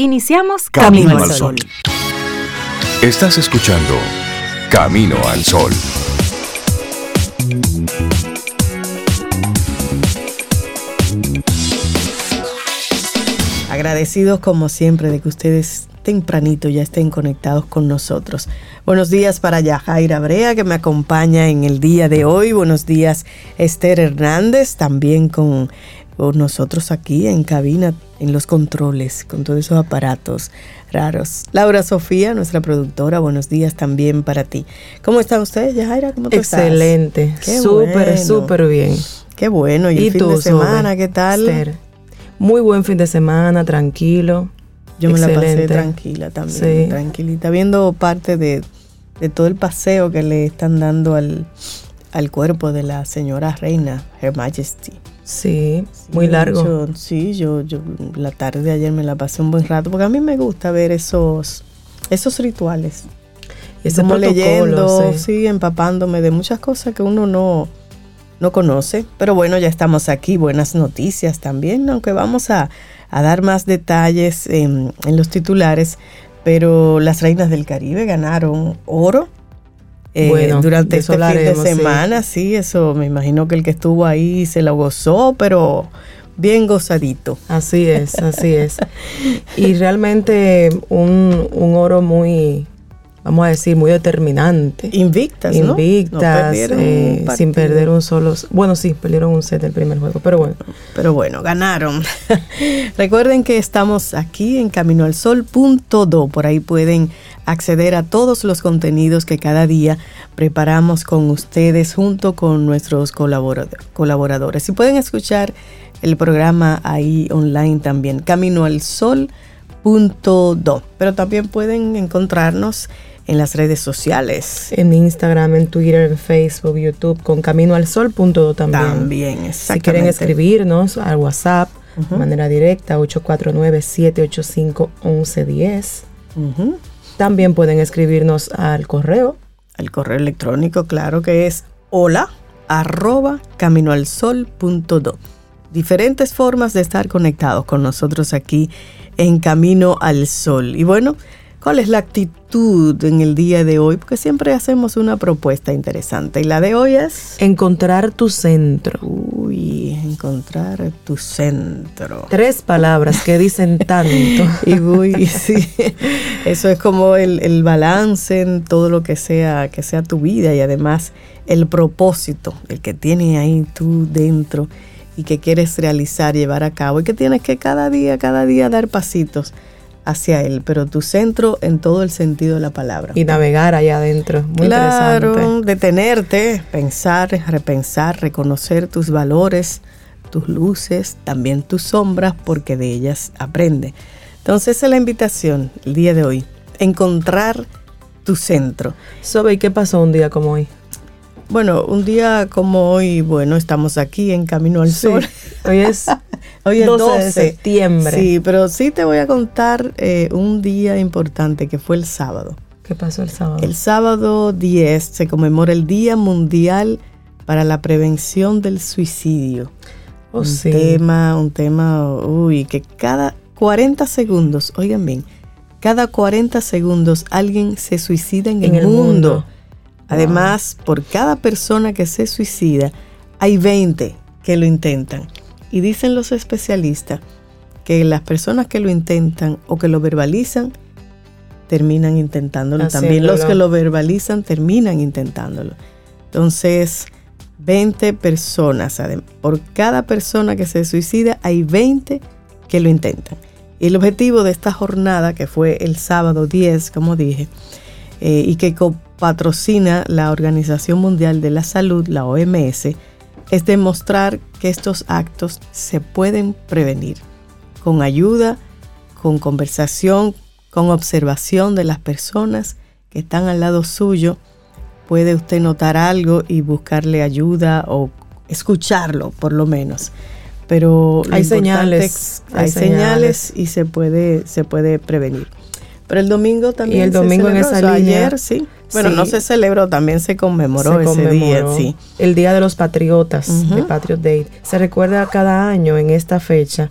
Iniciamos Camino, al Sol. Estás escuchando Camino al Sol. Agradecidos como siempre de que ustedes tempranito ya estén conectados con nosotros. Buenos días para Yajaira Brea que me acompaña en el día de hoy. Buenos días Esther Hernández también con nosotros aquí en cabina, en los controles, con todos esos aparatos raros. Laura Sofía, nuestra productora, buenos días también para ti. ¿Cómo está usted, Yajaira? ¿Cómo te Excelente, súper, súper bien. Qué bueno. ¿Y, el fin de semana qué tal? Muy buen fin de semana, tranquilo. Yo me la pasé tranquila también, tranquilita, viendo parte de, de todo el paseo que le están dando al, al cuerpo de la señora reina, Her Majesty. Sí, muy largo. sí, yo, yo la tarde de ayer me la pasé un buen rato, porque a mí me gusta ver esos, esos rituales. Como leyendo, sí. empapándome de muchas cosas que uno no, no conoce. Pero bueno, ya estamos aquí, buenas noticias también, aunque vamos a, a dar más detalles en, en los titulares. Pero las reinas del Caribe ganaron oro eh, durante este fin de semana, sí. eso me imagino que el que estuvo ahí se lo gozó, pero bien gozadito. Así es, así es. Y realmente un, un oro muy, vamos a decir, muy determinante. Invictas, ¿no? Invictas, eh, sin perder un solo... Bueno, sí, perdieron un set del primer juego, pero bueno. Pero bueno, ganaron. Recuerden que estamos aquí en Camino al Sol do. Por ahí pueden acceder a todos los contenidos que cada día preparamos con ustedes junto con nuestros colaboradores. Y pueden escuchar el programa ahí online también, Camino al Sol. Pero también pueden encontrarnos en las redes sociales. En Instagram, en Twitter, en Facebook, YouTube, con Camino al Sol. también. También, exactamente. Si quieren escribirnos al WhatsApp de manera directa, 849-785-1110. También pueden escribirnos al correo. Al correo electrónico, claro que es hola arroba caminoalsol.do. Diferentes formas de estar conectados con nosotros aquí en Camino al Sol. Y bueno, ¿Cuál es la actitud en el día de hoy? Porque siempre hacemos una propuesta interesante. Y la de hoy es... Encontrar tu centro. Uy, encontrar tu centro. Tres palabras que dicen tanto. y uy, sí. Eso es como el, el, balance en todo lo que sea, que sea tu vida y además el propósito, el que tienes ahí tú dentro y que quieres realizar, llevar a cabo y que tienes que cada día, cada día dar pasitos hacia él, pero tu centro en todo el sentido de la palabra. Y navegar allá adentro, muy claro, detenerte, pensar, repensar, reconocer tus valores, tus luces, también tus sombras, porque de ellas aprende. Entonces esa es la invitación el día de hoy, encontrar tu centro. Sobe, qué pasó un día como hoy? Bueno, un día como hoy, bueno, estamos aquí en Camino al Sol. Hoy es, hoy es 12, de septiembre. Sí, pero sí te voy a contar eh, un día importante que fue el sábado. ¿Qué pasó el sábado? El sábado 10 se conmemora el Día Mundial para la Prevención del Suicidio. Oh, un tema, un tema, uy, que cada 40 segundos, oigan bien, cada 40 segundos alguien se suicida en, el, mundo Además, por cada persona que se suicida, hay 20 que lo intentan. Y dicen los especialistas que las personas que lo intentan o que lo verbalizan, terminan intentándolo. También los que lo verbalizan terminan intentándolo. Entonces, 20 personas, por cada persona que se suicida, hay 20 que lo intentan. Y el objetivo de esta jornada, que fue el sábado 10, como dije, eh, y que patrocina la Organización Mundial de la Salud, la OMS, es demostrar que estos actos se pueden prevenir con ayuda, con conversación, con observación de las personas que están al lado suyo. Puede usted notar algo y buscarle ayuda o escucharlo por lo menos. Pero hay señales, hay, señales. y se puede, se puede prevenir. Pero el domingo también. Y el domingo en esa línea. Ayer, sí. Bueno, no se celebró, también se conmemoró, ese día, sí. El Día de los Patriotas, de Patriot Day. Se recuerda cada año en esta fecha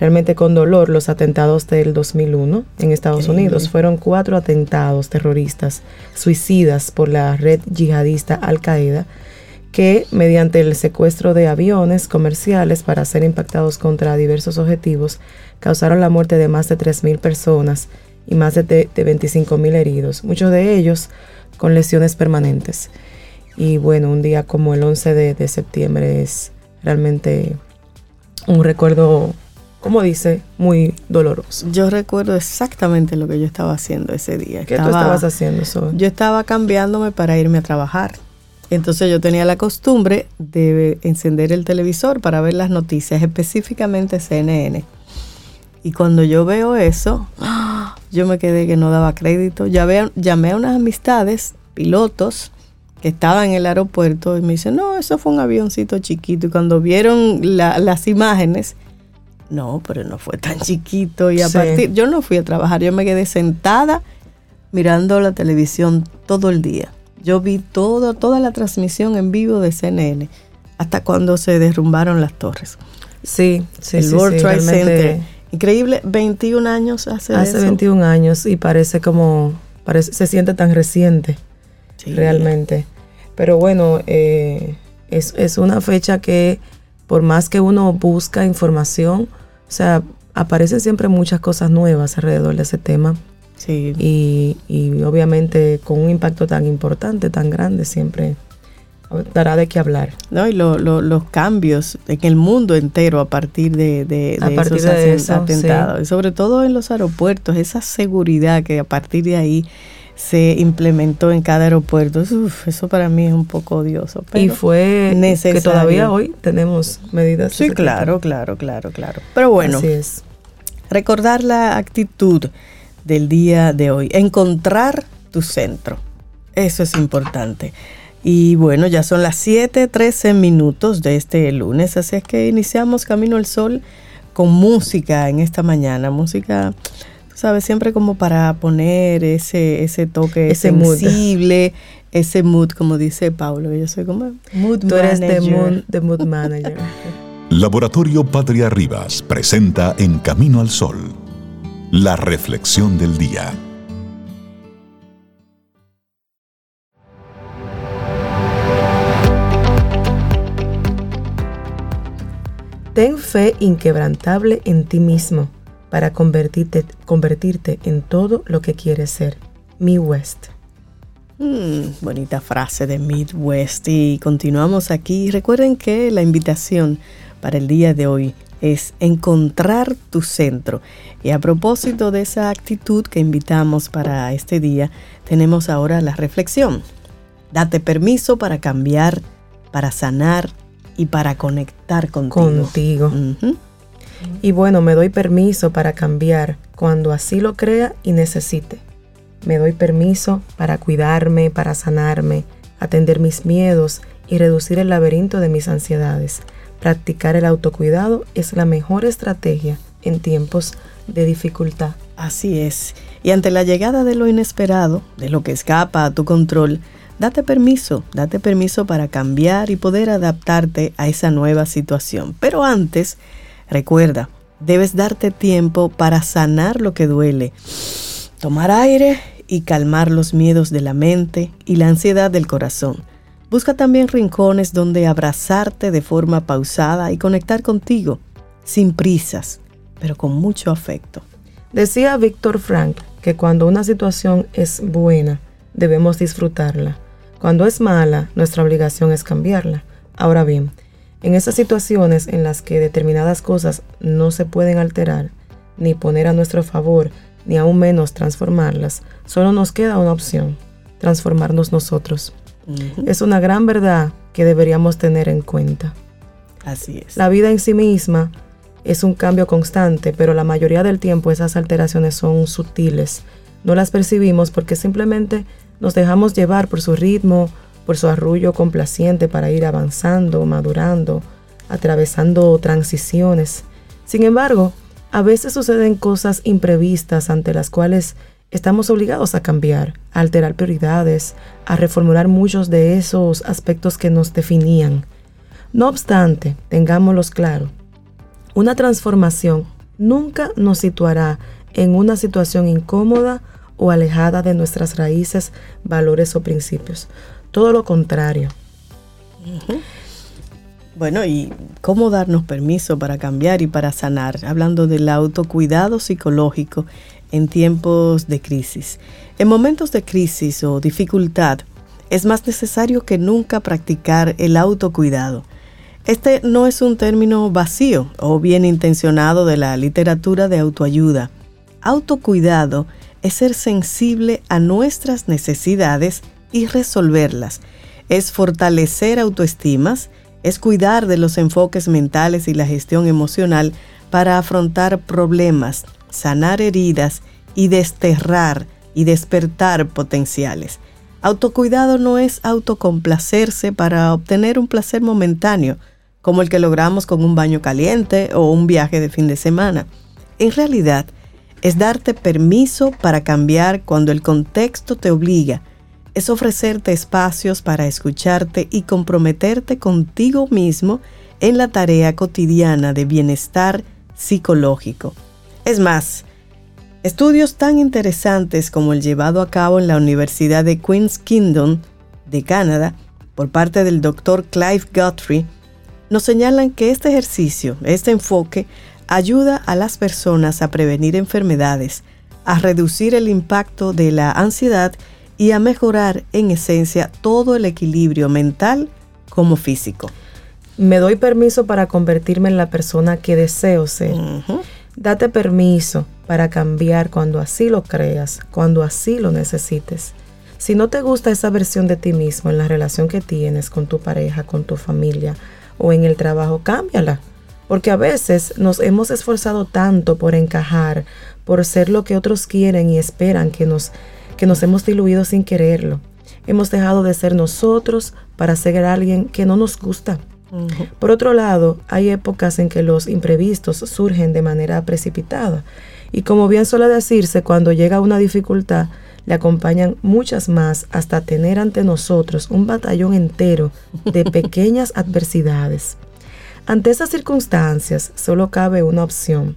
realmente con dolor los atentados del 2001 en Estados Unidos. Fueron cuatro atentados terroristas suicidas por la red yihadista Al Qaeda que mediante el secuestro de aviones comerciales para ser impactados contra diversos objetivos causaron la muerte de más de 3.000 personas y más de, de 25.000 heridos, muchos de ellos con lesiones permanentes. Y bueno, un día como el 11 de, septiembre es realmente un recuerdo, como dice, muy doloroso. Yo recuerdo exactamente lo que yo estaba haciendo ese día. ¿Qué tú estabas haciendo, Yo estaba cambiándome para irme a trabajar. Entonces yo tenía la costumbre de encender el televisor para ver las noticias, específicamente CNN. Y cuando yo veo eso, yo me quedé que no daba crédito. Ya llamé a unas amistades, pilotos, que estaban en el aeropuerto y me dicen, no, eso fue un avioncito chiquito. Y cuando vieron las imágenes, no, pero no fue tan chiquito. Y a partir, yo no fui a trabajar, yo me quedé sentada mirando la televisión todo el día. Yo vi todo, toda la transmisión en vivo de CNN hasta cuando se derrumbaron las torres. Sí, sí, el World Trade Center. Increíble, 21 años hace Hace 21 años y parece como, parece, se siente tan reciente, realmente. Pero bueno, eh, es, es una fecha que por más que uno busca información, o sea, aparecen siempre muchas cosas nuevas alrededor de ese tema. Sí. Y, y obviamente con un impacto tan importante, tan grande, siempre dará de qué hablar. No, y los cambios en el mundo entero a partir de, de, esos atentados. Y sobre todo en los aeropuertos, esa seguridad que a partir de ahí se implementó en cada aeropuerto. eso para mí es un poco odioso. y fue necesario. que todavía hoy tenemos medidas. Sí, claro, claro, claro, claro. Pero bueno, es. recordar la actitud del día de hoy, encontrar tu centro. Eso es importante. Y bueno, ya son las 7:13 minutos de este lunes, así es que iniciamos Camino al Sol con música en esta mañana, música, tú sabes, siempre como para poner ese, ese toque sensible, ese mood, como dice Pablo, yo soy como mood Tú eres de mood, the mood manager. Laboratorio Patria Rivas presenta En Camino al Sol la reflexión del día. Ten fe inquebrantable en ti mismo para convertirte, en todo lo que quieres ser. Mi West. Mm, bonita frase de Midwest. Y continuamos aquí. Recuerden que la invitación para el día de hoy es encontrar tu centro. Y a propósito de esa actitud que invitamos para este día, tenemos ahora la reflexión. Date permiso para cambiar, para sanar y para conectar contigo. Contigo. Y bueno, me doy permiso para cambiar cuando así lo crea y necesite. Me doy permiso para cuidarme, para sanarme, atender mis miedos y reducir el laberinto de mis ansiedades Practicar el autocuidado es la mejor estrategia en tiempos de dificultad. Así es. Y ante la llegada de lo inesperado, de lo que escapa a tu control, date permiso, date permiso para cambiar y poder adaptarte a esa nueva situación. Pero antes, recuerda, debes darte tiempo para sanar lo que duele, tomar aire y calmar los miedos de la mente y la ansiedad del corazón. Busca también rincones donde abrazarte de forma pausada y conectar contigo, sin prisas, pero con mucho afecto. Decía Víctor Frank que cuando una situación es buena, debemos disfrutarla. Cuando es mala, nuestra obligación es cambiarla. Ahora bien, en esas situaciones en las que determinadas cosas no se pueden alterar, ni poner a nuestro favor, ni aún menos transformarlas, solo nos queda una opción, transformarnos nosotros. Es una gran verdad que deberíamos tener en cuenta. Así es. La vida en sí misma es un cambio constante, pero la mayoría del tiempo esas alteraciones son sutiles. No las percibimos porque simplemente nos dejamos llevar por su ritmo, por su arrullo complaciente para ir avanzando, madurando, atravesando transiciones. Sin embargo, a veces suceden cosas imprevistas ante las cuales estamos obligados a cambiar, a alterar prioridades, a reformular muchos de esos aspectos que nos definían. No obstante, tengámoslos claro, una transformación nunca nos situará en una situación incómoda o alejada de nuestras raíces, valores o principios. Todo lo contrario. Bueno, ¿y cómo darnos permiso para cambiar y para sanar? Hablando del autocuidado psicológico en tiempos de crisis. En momentos de crisis o dificultad, es más necesario que nunca practicar el autocuidado. Este no es un término vacío o bien intencionado de la literatura de autoayuda. Autocuidado es ser sensible a nuestras necesidades y resolverlas. Es fortalecer autoestimas, es cuidar de los enfoques mentales y la gestión emocional para afrontar problemas, sanar heridas y desterrar y despertar potenciales. Autocuidado no es autocomplacerse para obtener un placer momentáneo, como el que logramos con un baño caliente o un viaje de fin de semana. En realidad, es darte permiso para cambiar cuando el contexto te obliga. Es ofrecerte espacios para escucharte y comprometerte contigo mismo en la tarea cotidiana de bienestar psicológico. Es más, estudios tan interesantes como el llevado a cabo en la Universidad de Queen's Kingdom de Canadá por parte del Dr. Clive Guthrie nos señalan que este ejercicio, este enfoque, ayuda a las personas a prevenir enfermedades, a reducir el impacto de la ansiedad y a mejorar en esencia todo el equilibrio mental como físico. Me doy permiso para convertirme en la persona que deseo ser. Date permiso para cambiar cuando así lo creas, cuando así lo necesites. Si no te gusta esa versión de ti mismo en la relación que tienes con tu pareja, con tu familia o en el trabajo, cámbiala porque a veces nos hemos esforzado tanto por encajar, por ser lo que otros quieren y esperan que nos, que nos hemos diluido sin quererlo. Hemos dejado de ser nosotros para ser alguien que no nos gusta. Por otro lado, hay épocas en que los imprevistos surgen de manera precipitada. Y como bien suele decirse, cuando llega una dificultad, le acompañan muchas más hasta tener ante nosotros un batallón entero de pequeñas adversidades. Ante esas circunstancias solo cabe una opción,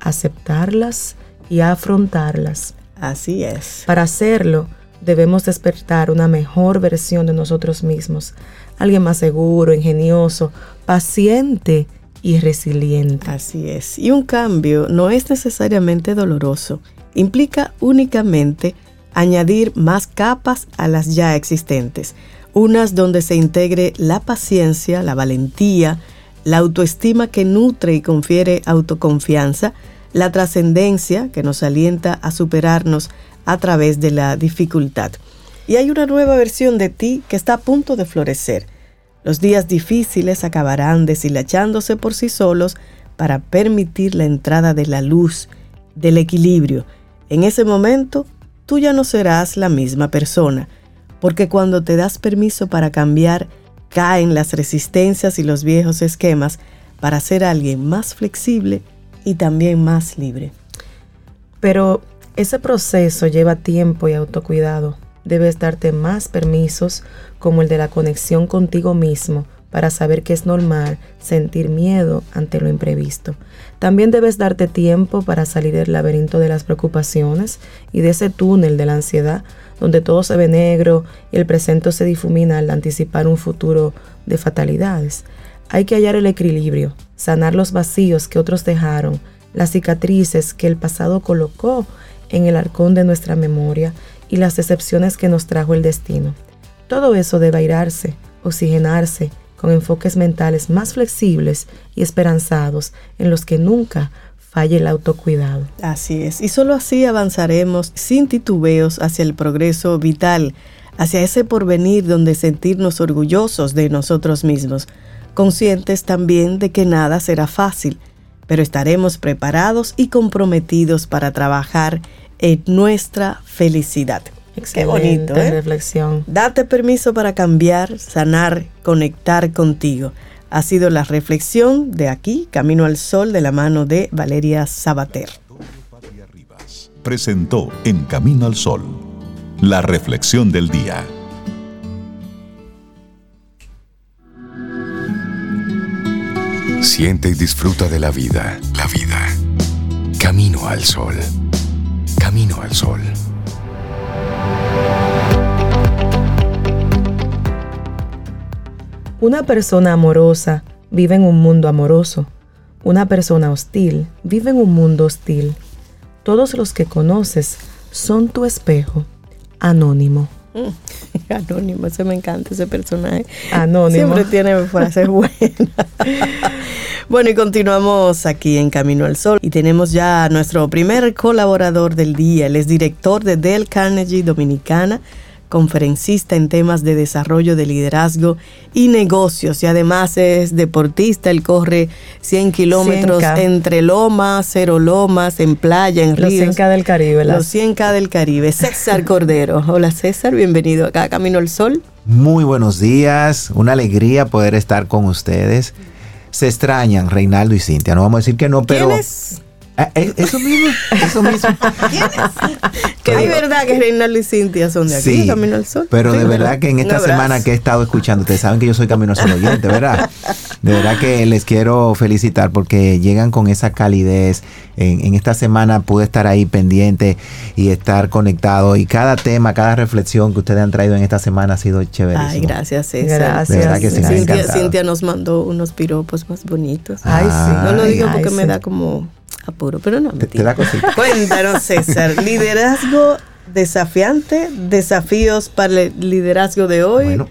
aceptarlas y afrontarlas. Así es. Para hacerlo, debemos despertar una mejor versión de nosotros mismos, alguien más seguro, ingenioso, paciente y resiliente. Así es. Y un cambio no es necesariamente doloroso, implica únicamente añadir más capas a las ya existentes, unas donde se integre la paciencia, la valentía, la autoestima que nutre y confiere autoconfianza, la trascendencia que nos alienta a superarnos a través de la dificultad. Y hay una nueva versión de ti que está a punto de florecer. Los días difíciles acabarán deshilachándose por sí solos para permitir la entrada de la luz, del equilibrio. En ese momento, tú ya no serás la misma persona, porque cuando te das permiso para cambiar, caen las resistencias y los viejos esquemas para ser alguien más flexible y también más libre. Pero ese proceso lleva tiempo y autocuidado. Debes darte más permisos como el de la conexión contigo mismo para saber que es normal sentir miedo ante lo imprevisto. También debes darte tiempo para salir del laberinto de las preocupaciones y de ese túnel de la ansiedad donde todo se ve negro y el presente se difumina al anticipar un futuro de fatalidades. Hay que hallar el equilibrio, sanar los vacíos que otros dejaron, las cicatrices que el pasado colocó en el arcón de nuestra memoria y las decepciones que nos trajo el destino. Todo eso debe airarse, oxigenarse, con enfoques mentales más flexibles y esperanzados en los que nunca falle el autocuidado. Así es, y solo así avanzaremos sin titubeos hacia el progreso vital, hacia ese porvenir donde sentirnos orgullosos de nosotros mismos, conscientes también de que nada será fácil, pero estaremos preparados y comprometidos para trabajar en nuestra felicidad. Qué bonito, ¿eh? reflexión. Date permiso para cambiar, sanar, conectar contigo ha sido la reflexión de aquí, Camino al Sol, de la mano de Valeria Sabater. Presentó En Camino al Sol, la reflexión del día. Siente y disfruta de la vida. La vida Camino al sol. Camino al sol. Una persona amorosa vive en un mundo amoroso. Una persona hostil vive en un mundo hostil. Todos los que conoces son tu espejo. Anónimo. Mm, Anónimo, ese me encanta, ese personaje. Anónimo. Siempre tiene frases buenas. bueno, y continuamos aquí en Camino al Sol. Y tenemos ya a nuestro primer colaborador del día. Él es director de Dell Carnegie Dominicana, conferencista en temas de desarrollo de liderazgo y negocios. Y además es deportista. Él corre 100 kilómetros 100K. entre lomas, cero lomas, en playa, en Los ríos. 100K del Caribe. las- Los 100K del Caribe. César Cordero. Hola César, bienvenido acá a Camino al Sol. Muy buenos días, una alegría poder estar con ustedes. Se extrañan Reinaldo y Cintia, no vamos a decir que no, pero... ¿Quién es? Eso mismo, eso mismo. Que es verdad que Reinaldo y Cintia son de aquí, Sí, Camino al Sol. pero Sí, de verdad que en esta semana que he estado escuchando, ustedes saben que yo soy Camino al Sol oyente, ¿verdad? De verdad que les quiero felicitar porque llegan con esa calidez. En, en esta semana pude estar ahí pendiente y estar conectado y cada tema, cada reflexión que ustedes han traído en esta semana ha sido chévere. Ay, gracias César. Gracias. De verdad que sí, me ha Cintia, encantado. Cintia nos mandó unos piropos más bonitos. Ay, sí. no lo digo Ay, porque sí. me da como apuro, pero no. Te, te da cosita. Cuéntanos César, liderazgo desafiante, desafíos para el liderazgo de hoy. Bueno.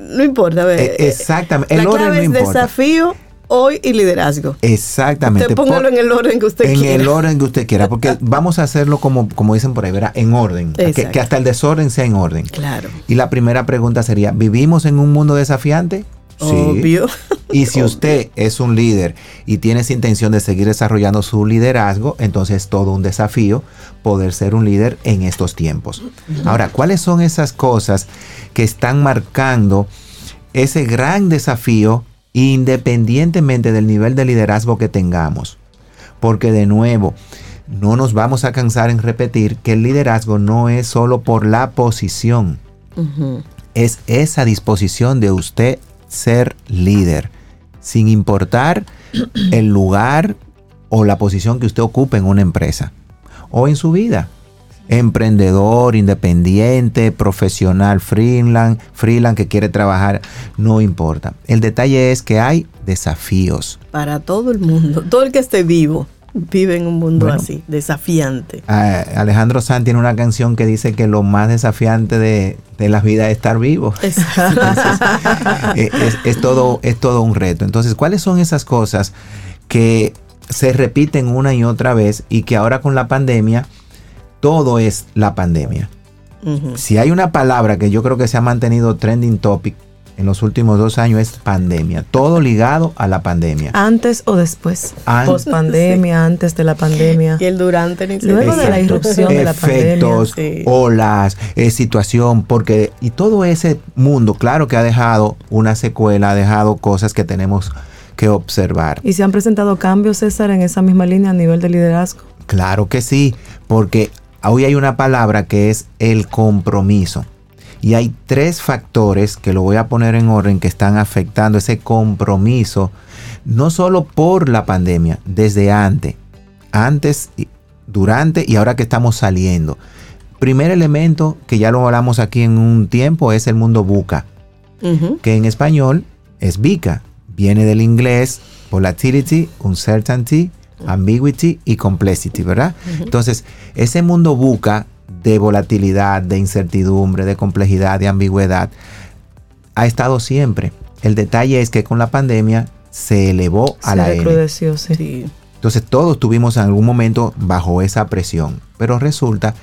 no importa. a ver, Eh, exactamente, el la orden clave no es importa. desafío hoy y liderazgo. Exactamente. Usted póngalo Por- en el orden que usted en quiera. el orden que usted quiera, porque vamos a hacerlo como, como dicen por ahí, ¿verdad? En orden. Que, que hasta el desorden sea en orden. Claro. Y la primera pregunta sería, ¿vivimos en un mundo desafiante? Obvio. Y si usted es un líder y tiene esa intención de seguir desarrollando su liderazgo, entonces es todo un desafío poder ser un líder en estos tiempos. Ahora, ¿cuáles son esas cosas que están marcando ese gran desafío independientemente del nivel de liderazgo que tengamos? Porque de nuevo, no nos vamos a cansar en repetir que el liderazgo no es solo por la posición es esa disposición de usted ser líder, sin importar el lugar o la posición que usted ocupe en una empresa o en su vida. Emprendedor, independiente, profesional, freelance, freelance que quiere trabajar, no importa. El detalle es que hay desafíos. Para todo el mundo, todo el que esté vivo, vive en un mundo Bueno. así, desafiante. Ah, Alejandro Sanz tiene una canción que dice que lo más desafiante de, de la vida es estar vivo. Eh, es, es todo, es todo un reto. Entonces, ¿cuáles son esas cosas que se repiten una y otra vez y que ahora con la pandemia, todo es la pandemia? Si hay una palabra que yo creo que se ha mantenido trending topic en los últimos dos años es pandemia. Todo ligado a la pandemia. Antes o después. An- Post pandemia, antes de la pandemia. Y el durante ni Luego de la irrupción de la efectos, pandemia. Sí. olas, eh, situación, porque y todo ese mundo, claro que ha dejado una secuela, ha dejado cosas que tenemos que observar. ¿Y se han presentado cambios, César, en esa misma línea a nivel de liderazgo? Claro que sí, porque hoy hay una palabra que es el compromiso. Y hay tres factores que lo voy a poner en orden que están afectando ese compromiso, no solo por la pandemia, desde antes, antes, y- durante y ahora que estamos saliendo. Primer elemento, que ya lo hablamos aquí en un tiempo, es el mundo buca, que en español es VICA. Viene del inglés volatility, uncertainty, ambiguity y complexity, ¿verdad? Entonces, ese mundo buca de volatilidad, de incertidumbre, de complejidad, de ambigüedad, ha estado siempre. El detalle es que con la pandemia se elevó a la N. recrudeció, sí. Sí. Entonces todos tuvimos en algún momento bajo esa presión. Pero resulta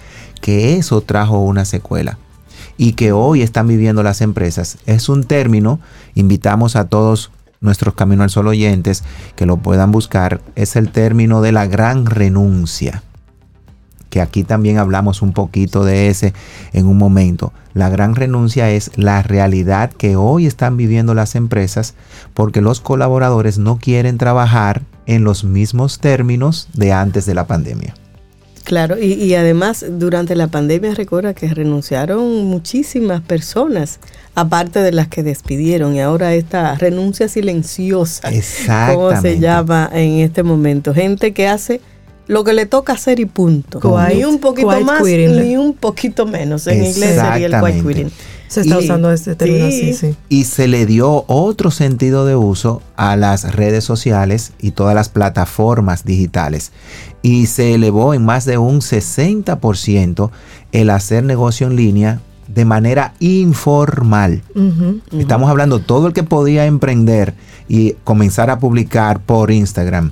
que eso trajo una secuela. Y que hoy están viviendo las empresas. Es un término, invitamos a todos nuestros Camino al Sol oyentes que lo puedan buscar. Es el término de la gran renuncia. Que aquí también hablamos un poquito de ese en un momento. La gran renuncia es la realidad que hoy están viviendo las empresas porque los colaboradores no quieren trabajar en los mismos términos de antes de la pandemia. Claro, y, y además durante la pandemia recuerda que renunciaron muchísimas personas, aparte de las que despidieron, y ahora esta renuncia silenciosa, como se llama en este momento, gente que hace lo que le toca hacer y punto. Ni un poquito más, quitting. ni un poquito menos. En inglés sería el quiet quitting. Se está Y- usando este término sí. así, sí. Y se le dio otro sentido de uso a las redes sociales y todas las plataformas digitales. Y se elevó en más de un 60% el hacer negocio en línea de manera informal. Estamos hablando todo el que podía emprender y comenzar a publicar por Instagram,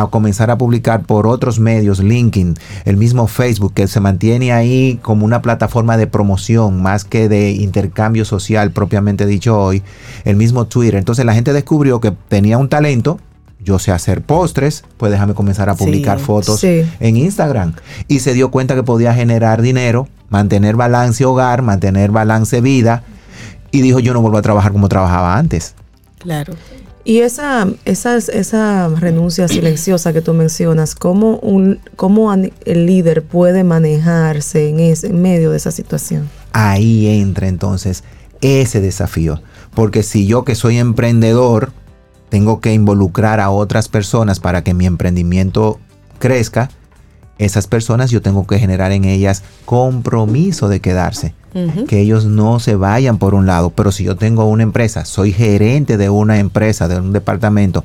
a comenzar a publicar por otros medios, LinkedIn, el mismo Facebook, que se mantiene ahí como una plataforma de promoción más que de intercambio social propiamente dicho hoy, el mismo Twitter. Entonces la gente descubrió que tenía un talento. Yo sé hacer postres, pues déjame comenzar a Sí, publicar fotos sí. en Instagram. Y se dio cuenta que podía generar dinero, mantener balance hogar, mantener balance vida. Y dijo, yo no vuelvo a trabajar como trabajaba antes. Claro. Y esa, esa, esa renuncia silenciosa que tú mencionas, ¿cómo, un, cómo el líder puede manejarse en, ese, en medio de esa situación? Ahí entra entonces ese desafío. Porque si yo que soy emprendedor, tengo que involucrar a otras personas para que mi emprendimiento crezca, esas personas yo tengo que generar en ellas compromiso de quedarse. Que ellos no se vayan por un lado, pero si yo tengo una empresa, soy gerente de una empresa, de un departamento,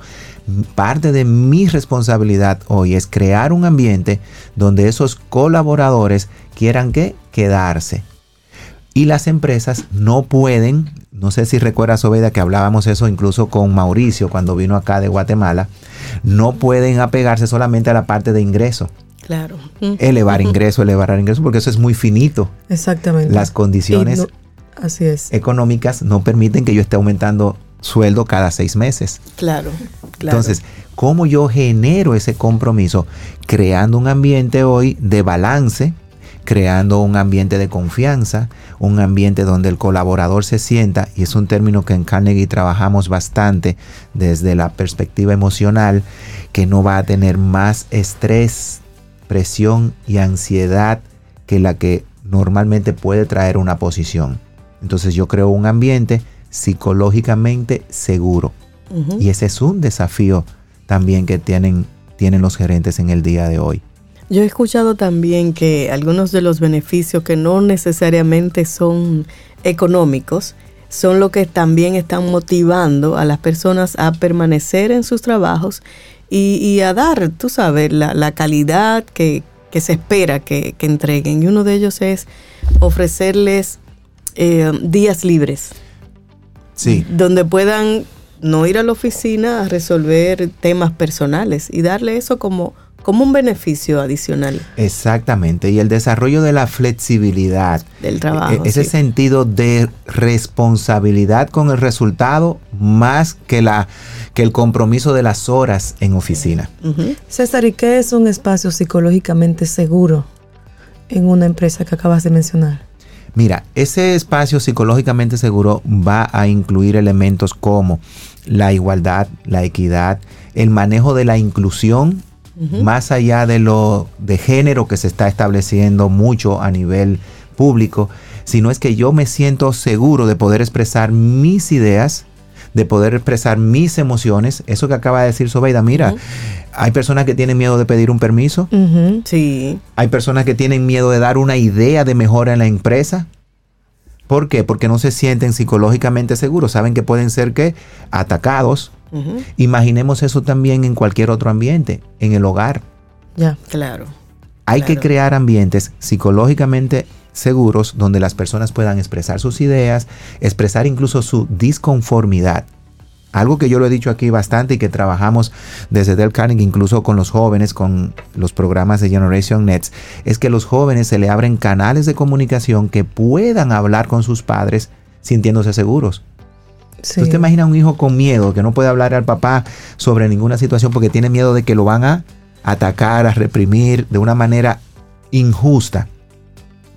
parte de mi responsabilidad hoy es crear un ambiente donde esos colaboradores quieran que quedarse. Y las empresas no pueden, no sé si recuerdas, Obeda, que hablábamos eso incluso con Mauricio cuando vino acá de Guatemala, no pueden apegarse solamente a la parte de ingreso, Claro. Elevar ingreso, elevar ingreso, porque eso es muy finito. Exactamente. Las condiciones Y no- así es. económicas no permiten que yo esté aumentando sueldo cada seis meses. Claro. claro. Entonces, ¿cómo yo genero ese compromiso? Creando un ambiente hoy de balance, creando un ambiente de confianza, un ambiente donde el colaborador se sienta, y es un término que en Carnegie trabajamos bastante desde la perspectiva emocional, que no va a tener más estrés, presión y ansiedad que la que normalmente puede traer una posición. Entonces yo creo un ambiente psicológicamente seguro. Y ese es un desafío también que tienen, tienen los gerentes en el día de hoy. Yo he escuchado también que algunos de los beneficios que no necesariamente son económicos son lo que también están motivando a las personas a permanecer en sus trabajos y, y a dar, tú sabes, la, la calidad que, que se espera que, que entreguen. Y uno de ellos es ofrecerles eh, días libres Sí, donde puedan no ir a la oficina a resolver temas personales y darle eso como, como un beneficio adicional exactamente. Y el desarrollo de la flexibilidad, del trabajo. e- ese sí. sentido de responsabilidad con el resultado más que, la, que el compromiso de las horas en oficina. Ujú. César, ¿y qué es un espacio psicológicamente seguro en una empresa que acabas de mencionar? Mira, ese espacio psicológicamente seguro va a incluir elementos como la igualdad, la equidad, el manejo de la inclusión, más allá de lo de género que se está estableciendo mucho a nivel público, sino es que yo me siento seguro de poder expresar mis ideas, de poder expresar mis emociones. Eso que acaba de decir Sobeida, mira, hay personas que tienen miedo de pedir un permiso. Sí, hay personas que tienen miedo de dar una idea de mejora en la empresa. ¿Por qué? Porque no se sienten psicológicamente seguros. Saben que pueden ser que atacados. Imaginemos eso también en cualquier otro ambiente, en el hogar. Ya. claro. Hay que crear ambientes psicológicamente seguros donde las personas puedan expresar sus ideas, expresar incluso su disconformidad. Algo que yo lo he dicho aquí bastante y que trabajamos desde Del Carnegie, incluso con los jóvenes, con los programas de Generation Nets, es que los jóvenes se le abren canales de comunicación que puedan hablar con sus padres sintiéndose seguros. Sí. ¿Tú te imaginas un hijo con miedo que no puede hablar al papá sobre ninguna situación porque tiene miedo de que lo van a atacar, a reprimir de una manera injusta?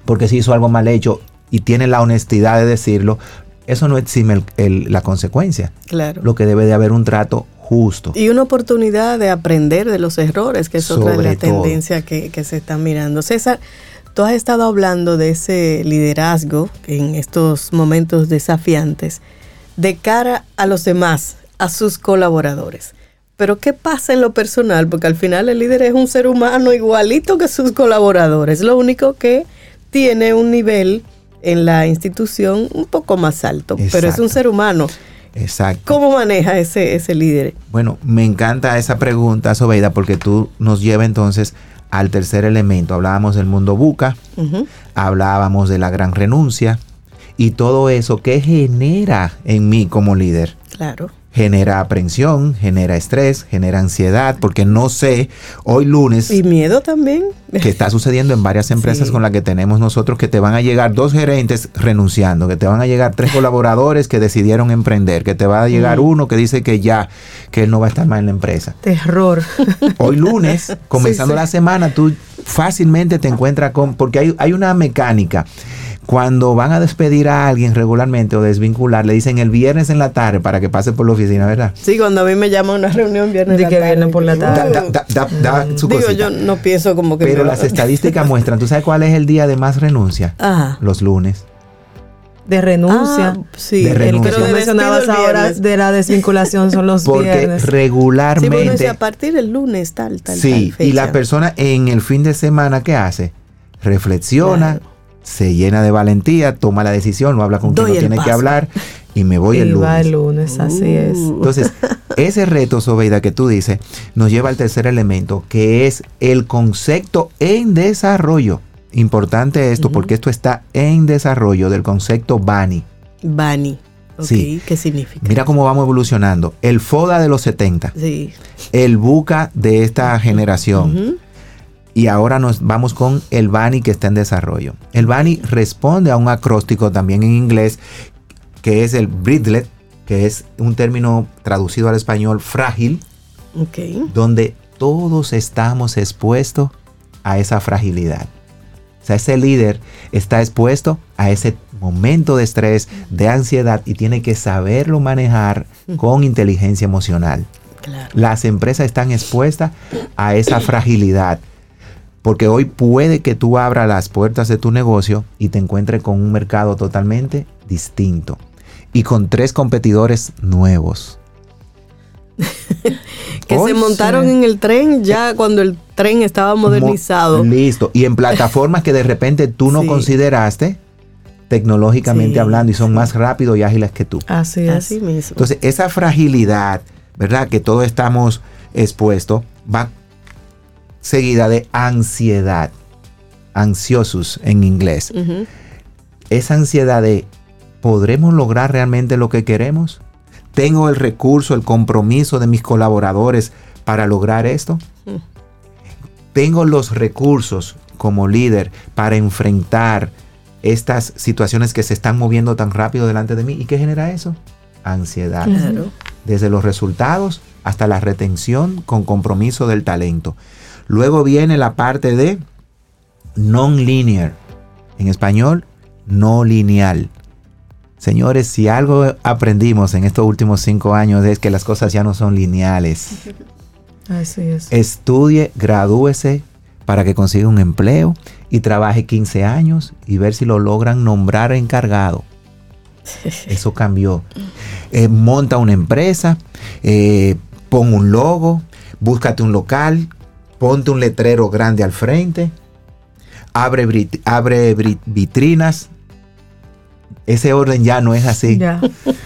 Porque si hizo algo mal hecho y tiene la honestidad de decirlo, eso no exime el- el- la consecuencia. Claro. Lo que debe de haber un trato justo. Y una oportunidad de aprender de los errores, que es otra de Sobre las tendencias que, que se están mirando. César, tú has estado hablando de ese liderazgo en estos momentos desafiantes de cara a los demás, a sus colaboradores. Pero ¿qué pasa en lo personal? Porque al final el líder es un ser humano igualito que sus colaboradores. Lo único que tiene un nivel en la institución un poco más alto, pero es un ser humano. Exacto. ¿Cómo maneja ese, ese líder? Bueno, me encanta esa pregunta, Sobeida, porque tú nos lleva entonces al tercer elemento. Hablábamos del mundo buca, hablábamos de la gran renuncia y todo eso que genera en mí como líder. Claro genera aprensión, genera estrés, genera ansiedad, porque no sé, hoy lunes... Y miedo también. Que está sucediendo en varias empresas con las que tenemos nosotros, que te van a llegar dos gerentes renunciando, que te van a llegar tres colaboradores que decidieron emprender, que te va a llegar uno que dice que ya, que él no va a estar más en la empresa. Terror. Hoy lunes, comenzando la semana, tú fácilmente te encuentras con, porque hay, hay una mecánica cuando van a despedir a alguien regularmente o desvincular, le dicen el viernes en la tarde para que pase por la oficina, ¿verdad? Sí, cuando a mí me llaman a una reunión viernes de que vienen por la tarde. Digo, yo no pienso como que... Pero las estadísticas muestran, ¿tú sabes cuál es el día de más renuncia? Ajá. Los lunes. De renuncia. Ah, sí, de renuncia. Pero mencionabas ahora de la desvinculación son los Porque viernes. regularmente... Sí, a partir del lunes tal, tal, Sí, y la persona en el fin de semana, ¿qué hace? Reflexiona, se llena de valentía, toma la decisión, no habla con quien no tiene que hablar y me voy el lunes. Va el lunes, así es. Uh. Entonces, ese reto, Sobeida, que tú dices, nos lleva al tercer elemento, que es el concepto en desarrollo. Importante esto, porque esto está en desarrollo del concepto BANI. BANI. sí. ¿Qué significa? Mira cómo vamos evolucionando. El FODA de los 70. Sí. El BUCA de esta generación. Y ahora nos vamos con el BANI que está en desarrollo. El BANI responde a un acróstico también en inglés que es el Bridlet, que es un término traducido al español frágil, donde todos estamos expuestos a esa fragilidad. O sea, ese líder está expuesto a ese momento de estrés, de ansiedad y tiene que saberlo manejar con inteligencia emocional. Las empresas están expuestas a esa fragilidad porque hoy puede que tú abras las puertas de tu negocio y te encuentres con un mercado totalmente distinto y con tres competidores nuevos. que se montaron en el tren ya cuando el tren estaba modernizado. listo. Y en plataformas que de repente tú no consideraste tecnológicamente hablando y son más rápidos y ágiles que tú. Así es. Así mismo. Entonces, esa fragilidad, ¿verdad? Que todos estamos expuestos, va seguida de ansiedad, ansiosus en inglés. Esa ansiedad de, ¿podremos lograr realmente lo que queremos? ¿Tengo el recurso, el compromiso de mis colaboradores para lograr esto? ¿Tengo los recursos como líder para enfrentar estas situaciones que se están moviendo tan rápido delante de mí? ¿Y qué genera eso? Ansiedad. Desde los resultados hasta la retención con compromiso del talento. Luego viene la parte de non-linear. En español, no lineal. Señores, si algo aprendimos en estos últimos cinco años es que las cosas ya no son lineales. Así es. Estudie, gradúese para que consiga un empleo y trabaje 15 años y ver si lo logran nombrar encargado. Eso cambió. Eh, monta una empresa, eh, pon un logo, búscate un local, ponte un letrero grande al frente, abre, abre vitrinas. Ese orden ya no es así.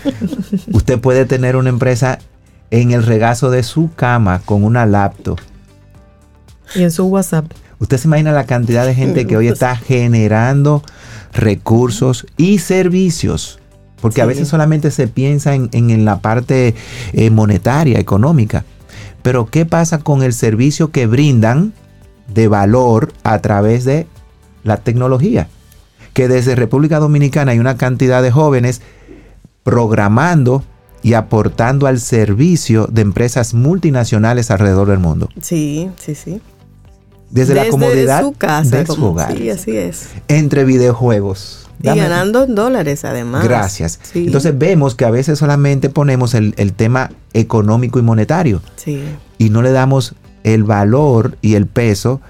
Usted puede tener una empresa en el regazo de su cama con una laptop. Y en su WhatsApp. Usted se imagina la cantidad de gente que hoy está generando recursos y servicios. Porque a veces solamente se piensa en, la parte eh, monetaria, económica. Pero ¿qué pasa con el servicio que brindan de valor a través de la tecnología? Que desde República Dominicana hay una cantidad de jóvenes programando y aportando al servicio de empresas multinacionales alrededor del mundo. Sí, sí, sí. Desde, la comodidad su casa, de su hogar. Sí, así es. Entre videojuegos y ganando en dólares además. Gracias. Entonces vemos que a veces solamente ponemos el, tema económico y monetario. Sí. Y no le damos el valor y el peso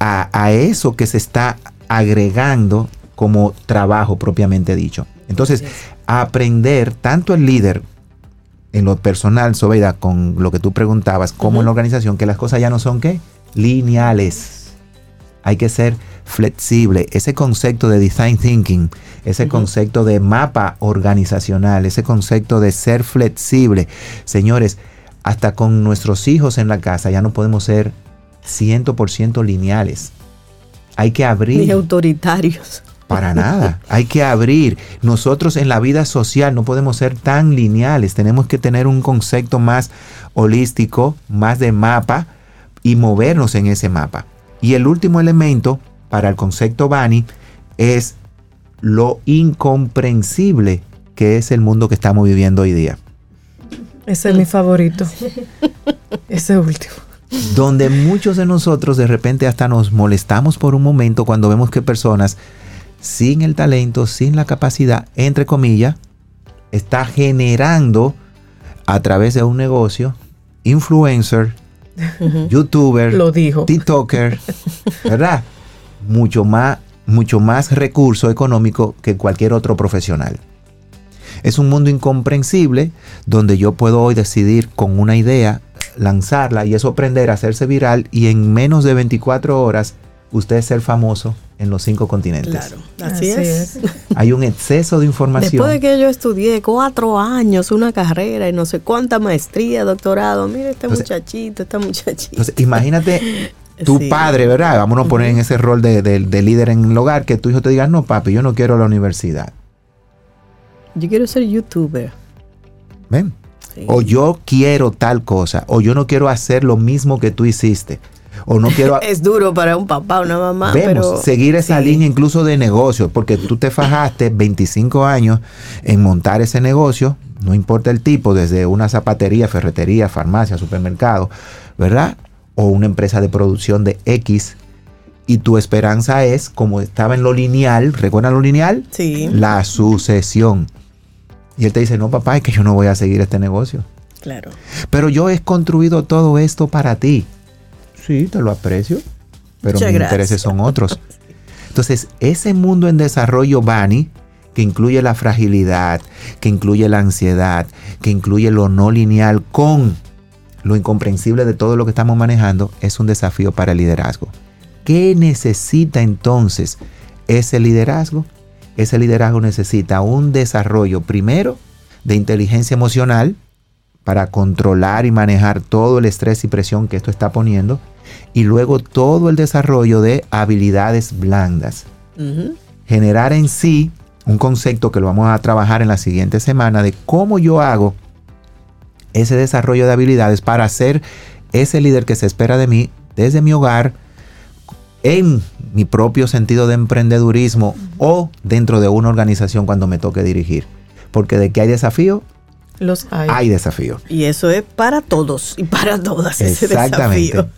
a, eso que se está agregando como trabajo propiamente dicho. Entonces, aprender tanto el líder en lo personal, Sobeida, con lo que tú preguntabas, como en la organización, que las cosas ya no son qué? Lineales. Hay que ser flexible. Ese concepto de design thinking, ese concepto de mapa organizacional, ese concepto de ser flexible. Señores, hasta con nuestros hijos en la casa ya no podemos ser 100% lineales. Hay que abrir. Ni autoritarios. Para nada, hay que abrir. Nosotros en la vida social no podemos ser tan lineales, tenemos que tener un concepto más holístico, más de mapa y movernos en ese mapa. Y el último elemento para el concepto Bani es lo incomprensible que es el mundo que estamos viviendo hoy día. Ese es mi favorito. Ese último. Donde muchos de nosotros de repente hasta nos molestamos por un momento cuando vemos que personas sin el talento, sin la capacidad, entre comillas, está generando a través de un negocio, influencer, youtuber, Lo dijo. TikToker, ¿verdad? Mucho más, mucho más recurso económico que cualquier otro profesional. Es un mundo incomprensible donde yo puedo hoy decidir con una idea lanzarla y eso aprender a hacerse viral y en menos de 24 horas usted ser famoso en los cinco continentes. Claro, así, es. Hay un exceso de información. Después de que yo estudié cuatro años, una carrera y no sé cuánta maestría, doctorado, mire este Entonces- muchachito, esta muchachita. Entonces, imagínate tu Sí. padre, ¿verdad? Vámonos a poner en ese rol de, de- de líder en el hogar, que tu hijo te diga, no, papi, yo no quiero la universidad. Yo quiero ser youtuber. ¿Ven? Sí. O yo quiero tal cosa, o yo no quiero hacer lo mismo que tú hiciste, o no quiero... Es duro para un papá, una mamá, Vemos, pero seguir esa sí. línea incluso de negocio, porque tú te fajaste 25 años en montar ese negocio, no importa el tipo, desde una zapatería, ferretería, farmacia, supermercado, ¿verdad? O una empresa de producción de X, y tu esperanza es, como estaba en lo lineal, ¿recuerdan lo lineal? Sí, La sucesión. Y él te dice, no, papá, es que yo no voy a seguir este negocio. claro. Pero yo he construido todo esto para ti. Sí, te lo aprecio, pero Muchas mis gracias. intereses son otros. Entonces, ese mundo en desarrollo, Bani, que incluye la fragilidad, que incluye la ansiedad, que incluye lo no lineal con lo incomprensible de todo lo que estamos manejando, es un desafío para el liderazgo. ¿Qué necesita entonces ese liderazgo? Ese liderazgo necesita un desarrollo primero de inteligencia emocional para controlar y manejar todo el estrés y presión que esto está poniendo y luego todo el desarrollo de habilidades blandas. Generar en sí un concepto que lo vamos a trabajar en la siguiente semana de cómo yo hago ese desarrollo de habilidades para ser ese líder que se espera de mí desde mi hogar, en mi propio sentido de emprendedurismo o dentro de una organización cuando me toque dirigir. Porque de que hay desafío, Los hay. hay desafío. Y eso es para todos y para todas ese desafío.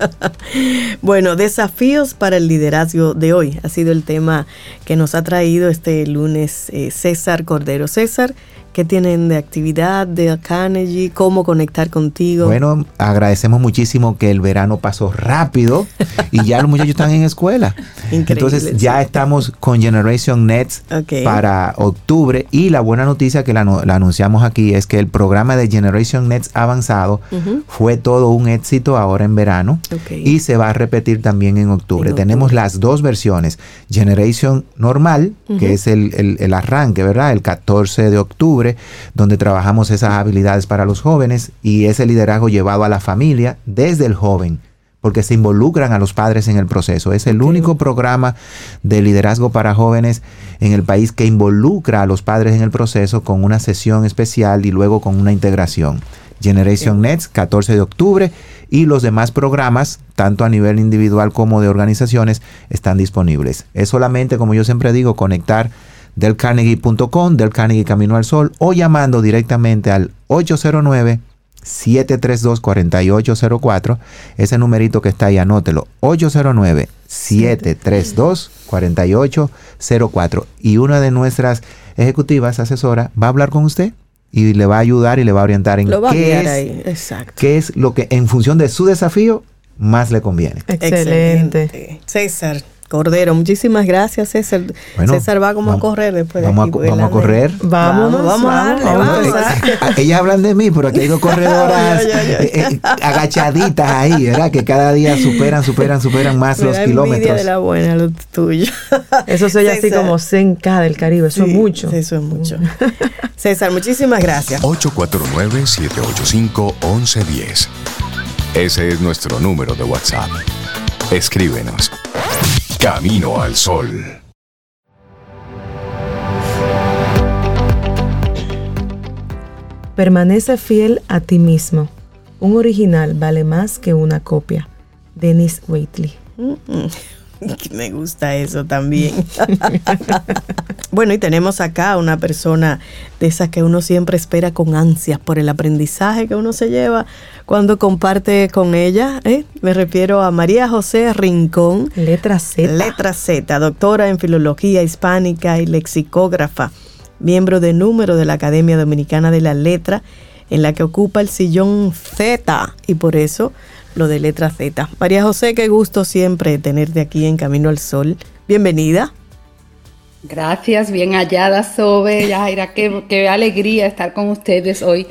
bueno, desafíos para el liderazgo de hoy ha sido el tema que nos ha traído este lunes eh, César Cordero. César, ¿qué tienen de actividad de Carnegie? ¿Cómo conectar contigo? Bueno, agradecemos muchísimo que el verano pasó rápido y ya los muchachos están en escuela. Increíble, Entonces ya sí. estamos con Generation Nets para octubre y la buena noticia que la, anu- la anunciamos aquí es que el programa de Generation Nets avanzado fue todo un éxito ahora en verano Ok. y se va a repetir también en octubre. En Tenemos octubre. las dos versiones. Generation normal, que es el, el- el arranque, ¿verdad? El 14 de octubre, donde trabajamos esas habilidades para los jóvenes y ese liderazgo llevado a la familia desde el joven. Porque se involucran a los padres en el proceso. Es el único programa de liderazgo para jóvenes en el país que involucra a los padres en el proceso con una sesión especial y luego con una integración. Generation Nets, 14 de octubre, y los demás programas, tanto a nivel individual como de organizaciones, están disponibles. Es solamente, como yo siempre digo, conectar delcarnegie.com, del Carnegie Camino al Sol, o llamando directamente al 809 732-4804. Ese numerito que está ahí, anótelo. 809-732-4804. Y una de nuestras ejecutivas, asesora, va a hablar con usted y le va a ayudar y le va a orientar en Lo va a qué es, ahí. Exacto. qué es lo que en función de su desafío más le conviene. Excelente. César, Cordero, muchísimas gracias, César. César va como a correr después de vamos aquí. A, vamos a correr. Vamos, vamos, a darle, vamos. Ellas hablan de mí, pero aquí hay dos corredoras eh, eh, agachaditas ahí, ¿verdad? Que cada día superan, superan, superan más los kilómetros. de la buena, lo tuyo. Eso se así como Senca del Caribe, eso es mucho. Eso es mucho. César, muchísimas gracias. 849-785-1110. Ese es nuestro número de WhatsApp. Escríbenos. Camino al Sol. Permanece fiel a ti mismo. Un original vale más que una copia. Dennis Waitley. Me gusta eso también. bueno, y tenemos acá una persona de esas que uno siempre espera con ansias por el aprendizaje que uno se lleva cuando comparte con ella. ¿eh? Me refiero a María José Rincón. Letra Z. Letra Z, doctora en Filología Hispánica y lexicógrafa, miembro de número de la Academia Dominicana de la Letra, en la que ocupa el sillón Z y por eso lo de letra Z. María José, qué gusto siempre tenerte aquí en Camino al Sol. Bienvenida. Gracias, bien hallada, Sobe, Yaira, qué, qué alegría estar con ustedes hoy.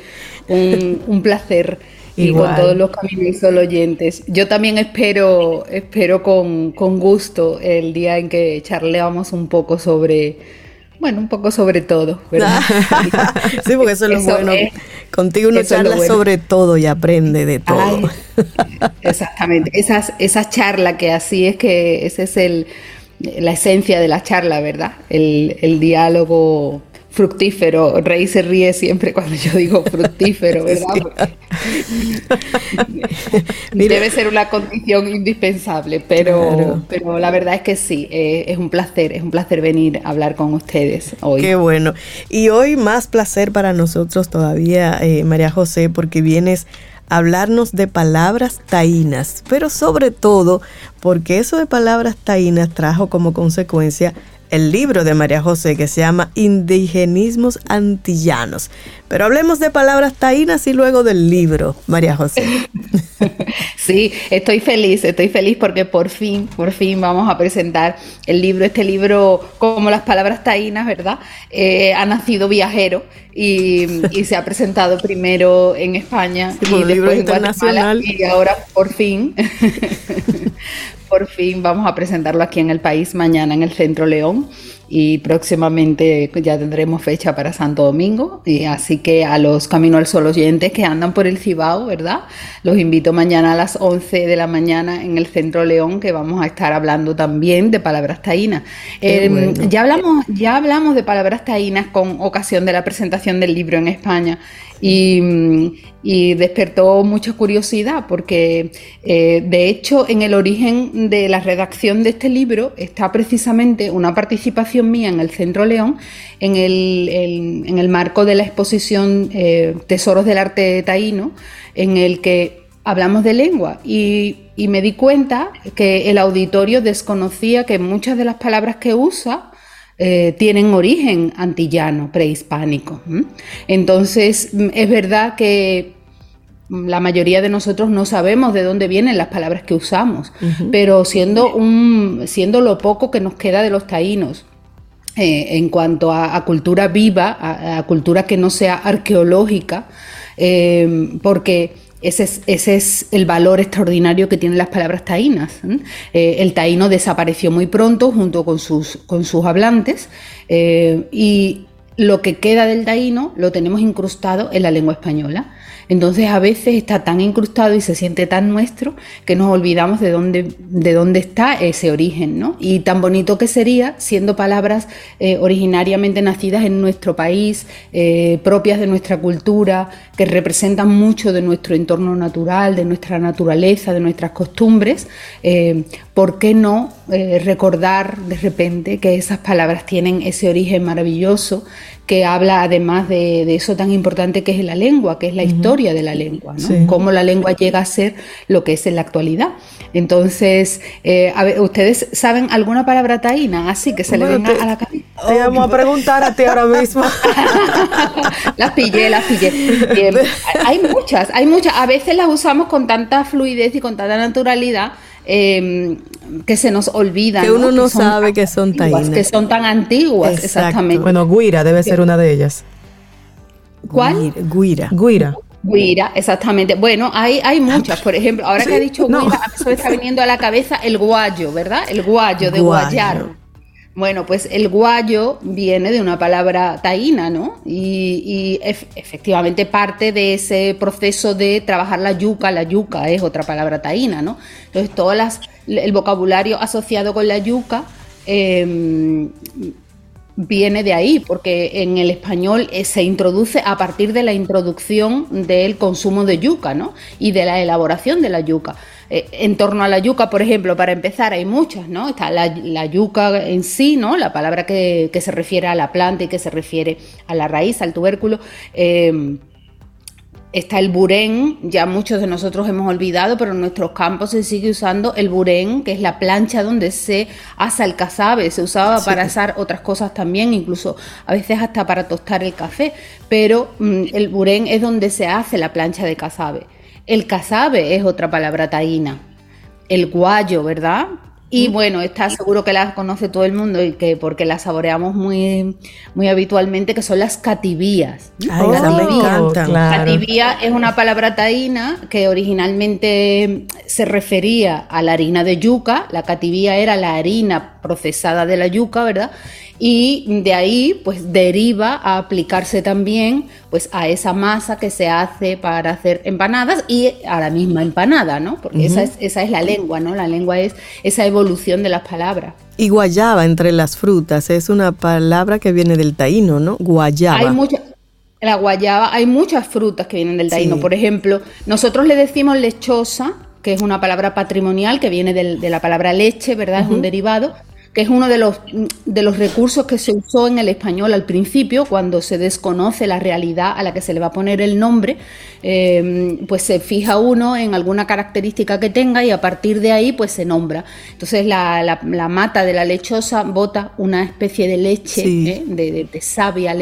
Un, placer. y con todos los Camino al Sol oyentes. Yo también espero, espero con, con gusto el día en que charleamos un poco sobre bueno, un poco sobre todo, ¿verdad? sí, porque eso es lo bueno. Contigo uno charla sobre todo y aprende de todo. exactamente. Esas, esa charla que así es que esa es el, la esencia de la charla, ¿verdad? El, el diálogo fructífero. Rey se ríe siempre cuando yo digo fructífero, ¿verdad? Debe ser una condición indispensable, pero, pero la verdad es que sí, eh, es un placer, es un placer venir a hablar con ustedes hoy. Qué bueno. Y hoy más placer para nosotros todavía, eh, María José, porque vienes a hablarnos de palabras taínas, pero sobre todo porque eso de palabras taínas trajo como consecuencia el libro de María José que se llama Indigenismos Antillanos. Pero hablemos de palabras taínas y luego del libro, María José. Sí, estoy feliz, estoy feliz porque por fin, por fin vamos a presentar el libro. Este libro, como las palabras taínas, ¿verdad? Eh, ha nacido viajero y, se ha presentado primero en España y después en Guatemala y ahora por fin por fin vamos a presentarlo aquí en el país mañana en el Centro León y próximamente ya tendremos fecha para Santo Domingo. Y así que a los Camino al Sol oyentes que andan por el Cibao, ¿verdad? Los invito mañana a las 11 de la mañana en el Centro León, que vamos a estar hablando también de palabras taínas. Em, ya, hablamos, ya hablamos de palabras taínas con ocasión de la presentación del libro en España y, despertó mucha curiosidad porque eh, de hecho en el origen de la redacción de este libro está precisamente una participación mía en el Centro León en el, en el marco de la exposición eh, Tesoros del Arte Taíno en el que hablamos de lengua. Y, y me di cuenta que el auditorio desconocía que muchas de las palabras que usa eh, tienen origen antillano, prehispánico. Entonces, mm, es verdad que la mayoría de nosotros no sabemos de dónde vienen las palabras que usamos, pero siendo, un, siendo lo poco que nos queda de los taínos, eh, en cuanto a, cultura viva, a, cultura que no sea arqueológica, eh, porque ese es, el valor extraordinario que tienen las palabras taínas. Eh, el taíno desapareció muy pronto junto con sus, hablantes eh, y lo que queda del taíno lo tenemos incrustado en la lengua española. Entonces a veces está tan incrustado y se siente tan nuestro que nos olvidamos de dónde, de dónde está ese origen, ¿no? Y tan bonito que sería, siendo palabras eh, originariamente nacidas en nuestro país, eh, propias de nuestra cultura, que representan mucho de nuestro entorno natural, de nuestra naturaleza, de nuestras costumbres, eh, ¿por qué no recordar de repente que esas palabras tienen ese origen maravilloso que habla además de, eso tan importante que es la lengua, que es la historia de la lengua, ¿no? Cómo la lengua llega a ser lo que es en la actualidad. Entonces, eh, ¿ustedes saben alguna palabra taína así que se le venga a la cabeza? Te vamos a preguntar a ti ahora mismo. las pillé, las pillé. hay muchas, hay muchas. A veces las usamos con tanta fluidez y con tanta naturalidad Em, que se nos olvidan. Que uno no, sabe que son taínas. Que son tan antiguas, exactamente. Bueno, guira debe ser una de ellas. ¿Cuál? Guira. Guira. Guira, exactamente. Bueno, hay, hay muchas. Por ejemplo, ahora que ha dicho guira, a mí se me está viniendo a la cabeza el guayo, ¿verdad? El guayo de guayar. Bueno, pues el guayo viene de una palabra taína, ¿no? Y, efectivamente parte de ese proceso de trabajar la yuca, la yuca es otra palabra taína, ¿no? Entonces, todo el vocabulario asociado con la yuca em, viene de ahí, porque en el español eh, se introduce a partir de la introducción del consumo de yuca, ¿no? Y de la elaboración de la yuca. Eh, en torno a la yuca, por ejemplo, para empezar, hay muchas, ¿no? Está la, yuca en sí, ¿no? La palabra que, se refiere a la planta y que se refiere a la raíz, al tubérculo. Eh, Está el burén, ya muchos de nosotros hemos olvidado, pero en nuestros campos se sigue usando el burén, que es la plancha donde se asa el cazabe. Se usaba para asar otras cosas también, incluso a veces hasta para tostar el café. Pero mm, el burén es donde se hace la plancha de cazabe. El cazabe es otra palabra taína. El guayo, ¿verdad? Y bueno, está seguro que las conoce todo el mundo y que porque las saboreamos muy, muy habitualmente, que son las cativías. Ay, me encantan. Cativía es una palabra taína que originalmente se refería a la harina de yuca. La cativía era la harina procesada de la yuca, ¿verdad? y de ahí pues deriva a aplicarse también pues a esa masa que se hace para hacer empanadas y a la misma empanada, ¿no? Porque esa, es, esa es la lengua, ¿no? La lengua es esa evolución de las palabras. Y guayaba entre las frutas es una palabra que viene del taíno, ¿no? Guayaba. Hay mucha, la guayaba, hay muchas frutas que vienen del taíno. Por ejemplo, nosotros le decimos lechosa, que es una palabra patrimonial que viene de la palabra leche, ¿verdad? Es un derivado que es uno de los, de los recursos que se usó en el español al principio, cuando se desconoce la realidad a la que se le va a poner el nombre, eh, pues se fija uno en alguna característica que tenga y a partir de ahí pues se nombra. Entonces la, mata de la lechosa bota una especie de leche, ¿eh? de, savia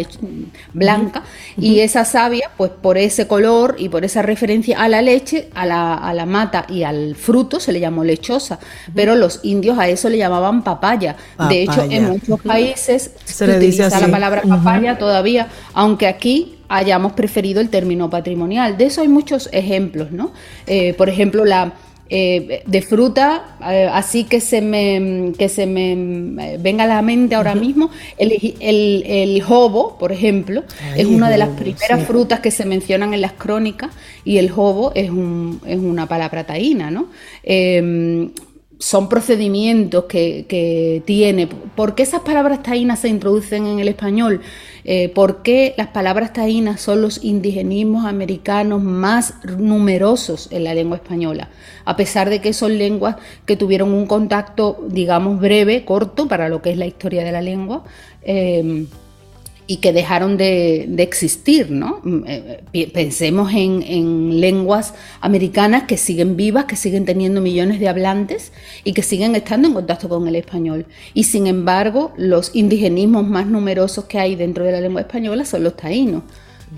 blanca, y esa savia, pues por ese color y por esa referencia a la leche, a la, a la mata y al fruto se le llamó lechosa, pero los indios a eso le llamaban papaya de hecho, en muchos países se, utiliza la palabra papaya todavía, aunque aquí hayamos preferido el término patrimonial. De eso hay muchos ejemplos, ¿no? Eh, por ejemplo, la eh, de fruta, eh, así que se me, que se me venga a la mente ahora mismo, el, el, el, jobo, por ejemplo, es una de las primeras frutas que se mencionan en las crónicas y el jobo es, un, es una palabra taína, ¿no? Son procedimientos que, tiene. ¿Por qué esas palabras taínas se introducen en el español? Eh, ¿Por qué las palabras taínas son los indigenismos americanos más numerosos en la lengua española? A pesar de que son lenguas que tuvieron un contacto, digamos, breve, corto para lo que es la historia de la lengua. Eh, y que dejaron de, existir, ¿no? Mm, eh, pensemos en, lenguas americanas que siguen vivas, que siguen teniendo millones de hablantes y que siguen estando en contacto con el español. Y sin embargo, los indigenismos más numerosos que hay dentro de la lengua española son los taínos.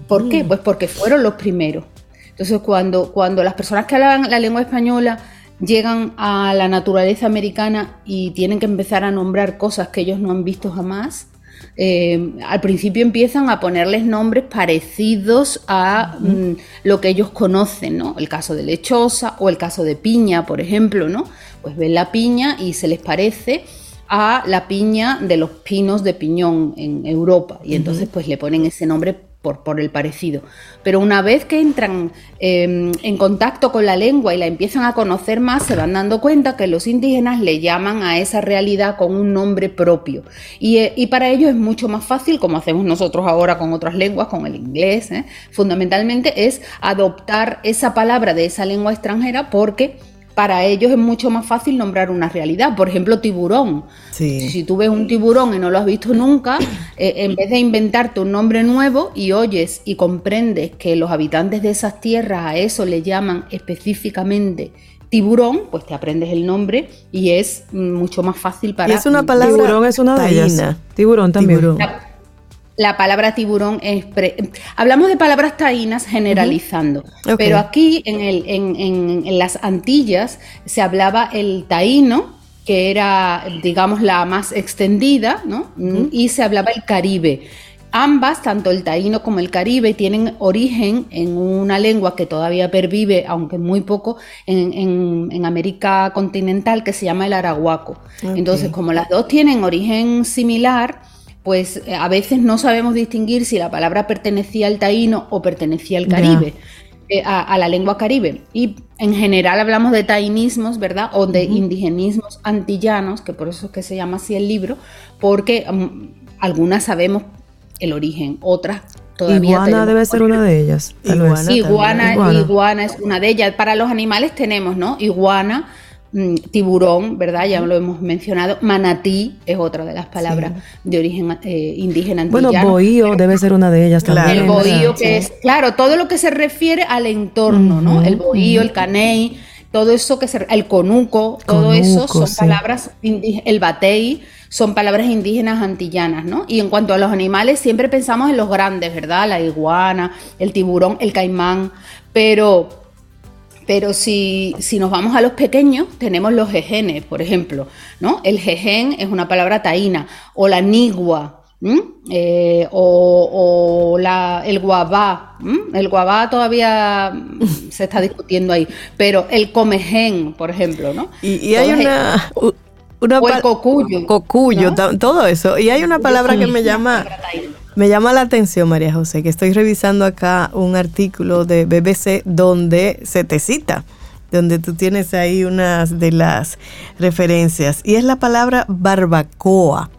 ¿Por qué? Mm. Pues porque fueron los primeros. Entonces, cuando, cuando las personas que hablaban la lengua española llegan a la naturaleza americana y tienen que empezar a nombrar cosas que ellos no han visto jamás, eh, al principio empiezan a ponerles nombres parecidos a mm, lo que ellos conocen, ¿no? El caso de lechosa o el caso de piña, por ejemplo, ¿no? Pues ven la piña y se les parece a la piña de los pinos de piñón en Europa y entonces pues le ponen ese nombre por, el parecido. Pero una vez que entran em, en contacto con la lengua y la empiezan a conocer más, se van dando cuenta que los indígenas le llaman a esa realidad con un nombre propio. Y, eh, para ellos es mucho más fácil, como hacemos nosotros ahora con otras lenguas, con el inglés, ¿eh? fundamentalmente es adoptar esa palabra de esa lengua extranjera porque para ellos es mucho más fácil nombrar una realidad. Por ejemplo, tiburón. Si tú ves un tiburón y no lo has visto nunca, eh, en vez de inventarte un nombre nuevo y oyes y comprendes que los habitantes de esas tierras a eso le llaman específicamente tiburón, pues te aprendes el nombre y es mucho más fácil para... Y es una palabra... Tiburón es una de ellas. Tiburón también. La, palabra tiburón es... Hablamos de palabras taínas generalizando, pero aquí en, el, en, en, las Antillas se hablaba el taíno que era, digamos, la más extendida, ¿no? Y se hablaba el Caribe. Ambas, tanto el taíno como el caribe, tienen origen en una lengua que todavía pervive, aunque muy poco, en, América continental, que se llama el arahuaco. Entonces, como las dos tienen origen similar, pues eh, a veces no sabemos distinguir si la palabra pertenecía al taíno o pertenecía al caribe. Eh, a, la lengua caribe. Y en general hablamos de tainismos, ¿verdad? O de indigenismos antillanos, que por eso es que se llama así el libro, porque mm, algunas sabemos el origen. Otras todavía. Iguana debe ser una de ellas. Iguana, iguana, iguana, es una de ellas. Para los animales tenemos, ¿no? Iguana, tiburón, ¿verdad? Ya lo hemos mencionado. Manatí es otra de las palabras de origen eh, indígena antillano. Bueno, bohío debe ser una de ellas también. El bohío, que es, claro, todo lo que se refiere al entorno, ¿no? El bohío, el caney, todo eso que se. El conuco, todo eso son palabras. El batey son palabras indígenas antillanas, ¿no? Y en cuanto a los animales, siempre pensamos en los grandes, ¿verdad? La iguana, el tiburón, el caimán, pero, pero si, si nos vamos a los pequeños, tenemos los jejenes, por ejemplo, ¿no? El jejen es una palabra taína, o la nigua, eh, o, la, el guabá. El guabá todavía se está discutiendo ahí, pero el comején, por ejemplo, ¿no? Y, hay una, una o el cocuyo. Cocuyo, todo eso. Y hay una palabra que me llama, me llama la atención, María José, que estoy revisando acá un artículo de BBC donde se te cita, donde tú tienes ahí unas de las referencias, y es la palabra barbacoa.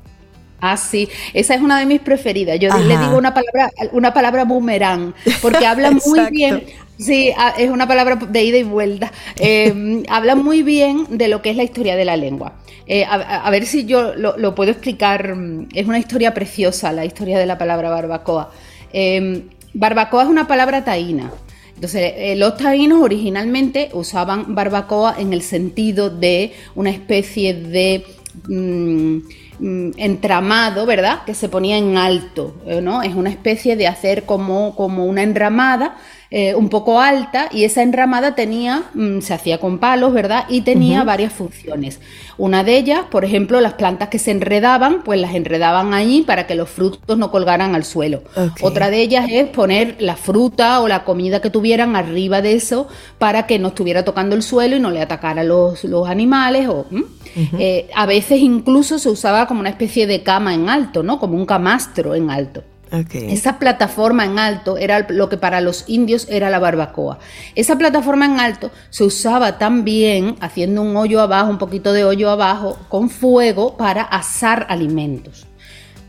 Ah, sí, esa es una de mis preferidas. Yo le digo una palabra, una palabra boomerang, porque habla muy bien, Sí, ah, es una palabra de ida y vuelta. Eh, habla muy bien de lo que es la historia de la lengua. Eh, a, ver si yo lo, puedo explicar. Es una historia preciosa, la historia de la palabra barbacoa. Eh, barbacoa es una palabra taína. Entonces, los taínos originalmente usaban barbacoa en el sentido de una especie de mm, mm, entramado, ¿verdad? Que se ponía en alto, ¿no? Es una especie de hacer como, como una enramada eh, un poco alta y esa enramada tenía, mm, se hacía con palos, ¿verdad? Y tenía varias funciones. Una de ellas, por ejemplo, las plantas que se enredaban, pues las enredaban ahí para que los frutos no colgaran al suelo. Otra de ellas es poner la fruta o la comida que tuvieran arriba de eso para que no estuviera tocando el suelo y no le atacara los, los animales. O, eh, a veces incluso se usaba como una especie de cama en alto, ¿no? Como un camastro en alto. Esa plataforma en alto era lo que para los indios era la barbacoa. Esa plataforma en alto se usaba también haciendo un hoyo abajo, un poquito de hoyo abajo, con fuego para asar alimentos.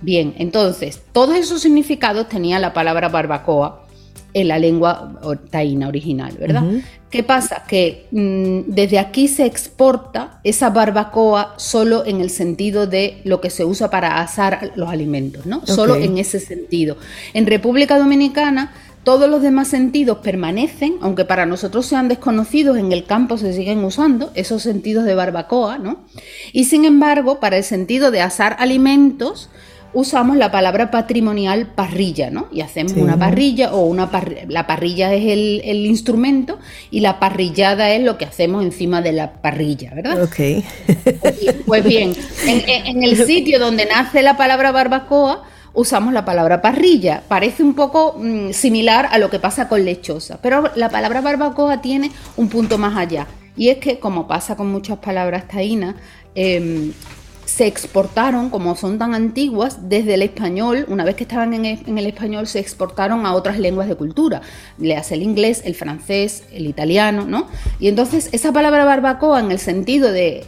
Bien, entonces, todos esos significados tenía la palabra barbacoa en la lengua taína original, ¿verdad? ¿Qué pasa? Que mm, desde aquí se exporta esa barbacoa solo en el sentido de lo que se usa para asar los alimentos, ¿no? Solo en ese sentido. En República Dominicana todos los demás sentidos permanecen, aunque para nosotros sean desconocidos, en el campo se siguen usando esos sentidos de barbacoa, ¿no? Y sin embargo, para el sentido de asar alimentos, usamos la palabra patrimonial parrilla, ¿no? Y hacemos una parrilla o una la parrilla es el, instrumento y la parrillada es lo que hacemos encima de la parrilla, ¿verdad? Ok. pues bien, en, el sitio donde nace la palabra barbacoa, usamos la palabra parrilla. Parece un poco mm, similar a lo que pasa con lechosa, pero la palabra barbacoa tiene un punto más allá. Y es que, como pasa con muchas palabras taínas, em, se exportaron, como son tan antiguas, desde el español, una vez que estaban en el, español, se exportaron a otras lenguas de cultura, le hace el inglés, el francés, el italiano, ¿no? Y entonces esa palabra barbacoa, en el sentido de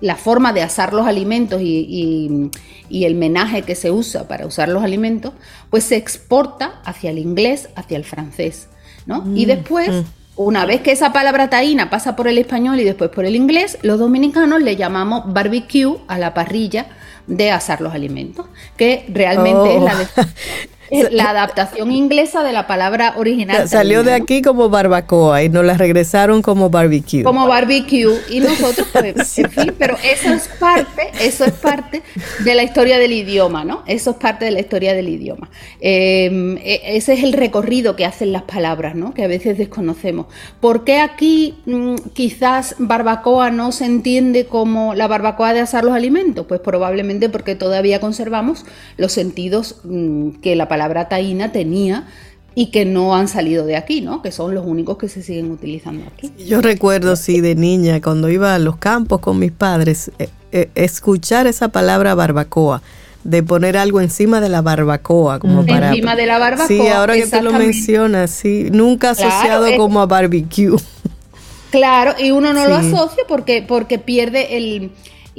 la forma de asar los alimentos y, el menaje que se usa para usar los alimentos, pues se exporta hacia el inglés, hacia el francés, ¿no? y mm, después... Mm. Una vez que esa palabra taína pasa por el español y después por el inglés, los dominicanos le llamamos barbecue a la parrilla de asar los alimentos, que realmente es la oh. es la adaptación inglesa de la palabra original. Salió de aquí como barbacoa y nos la regresaron como barbecue. Como barbecue y nosotros, pues, en fin, pero eso es parte, eso es parte de la historia del idioma, ¿no? Eso es parte de la historia del idioma. Em, e, ese es el recorrido que hacen las palabras, ¿no? Que a veces desconocemos. ¿Por qué aquí mm, quizás barbacoa no se entiende como la barbacoa de asar los alimentos? Pues probablemente porque todavía conservamos los sentidos mm, que la palabra taína tenía y que no han salido de aquí, ¿no? Que son los únicos que se siguen utilizando aquí. Yo recuerdo, sí, de niña, cuando iba a los campos con mis padres, eh, eh, escuchar esa palabra barbacoa, de poner algo encima de la barbacoa, como para... Encima de la barbacoa, Sí, ahora que tú lo mencionas, sí, nunca asociado como a barbecue. Claro, y uno no lo asocia porque, porque pierde el...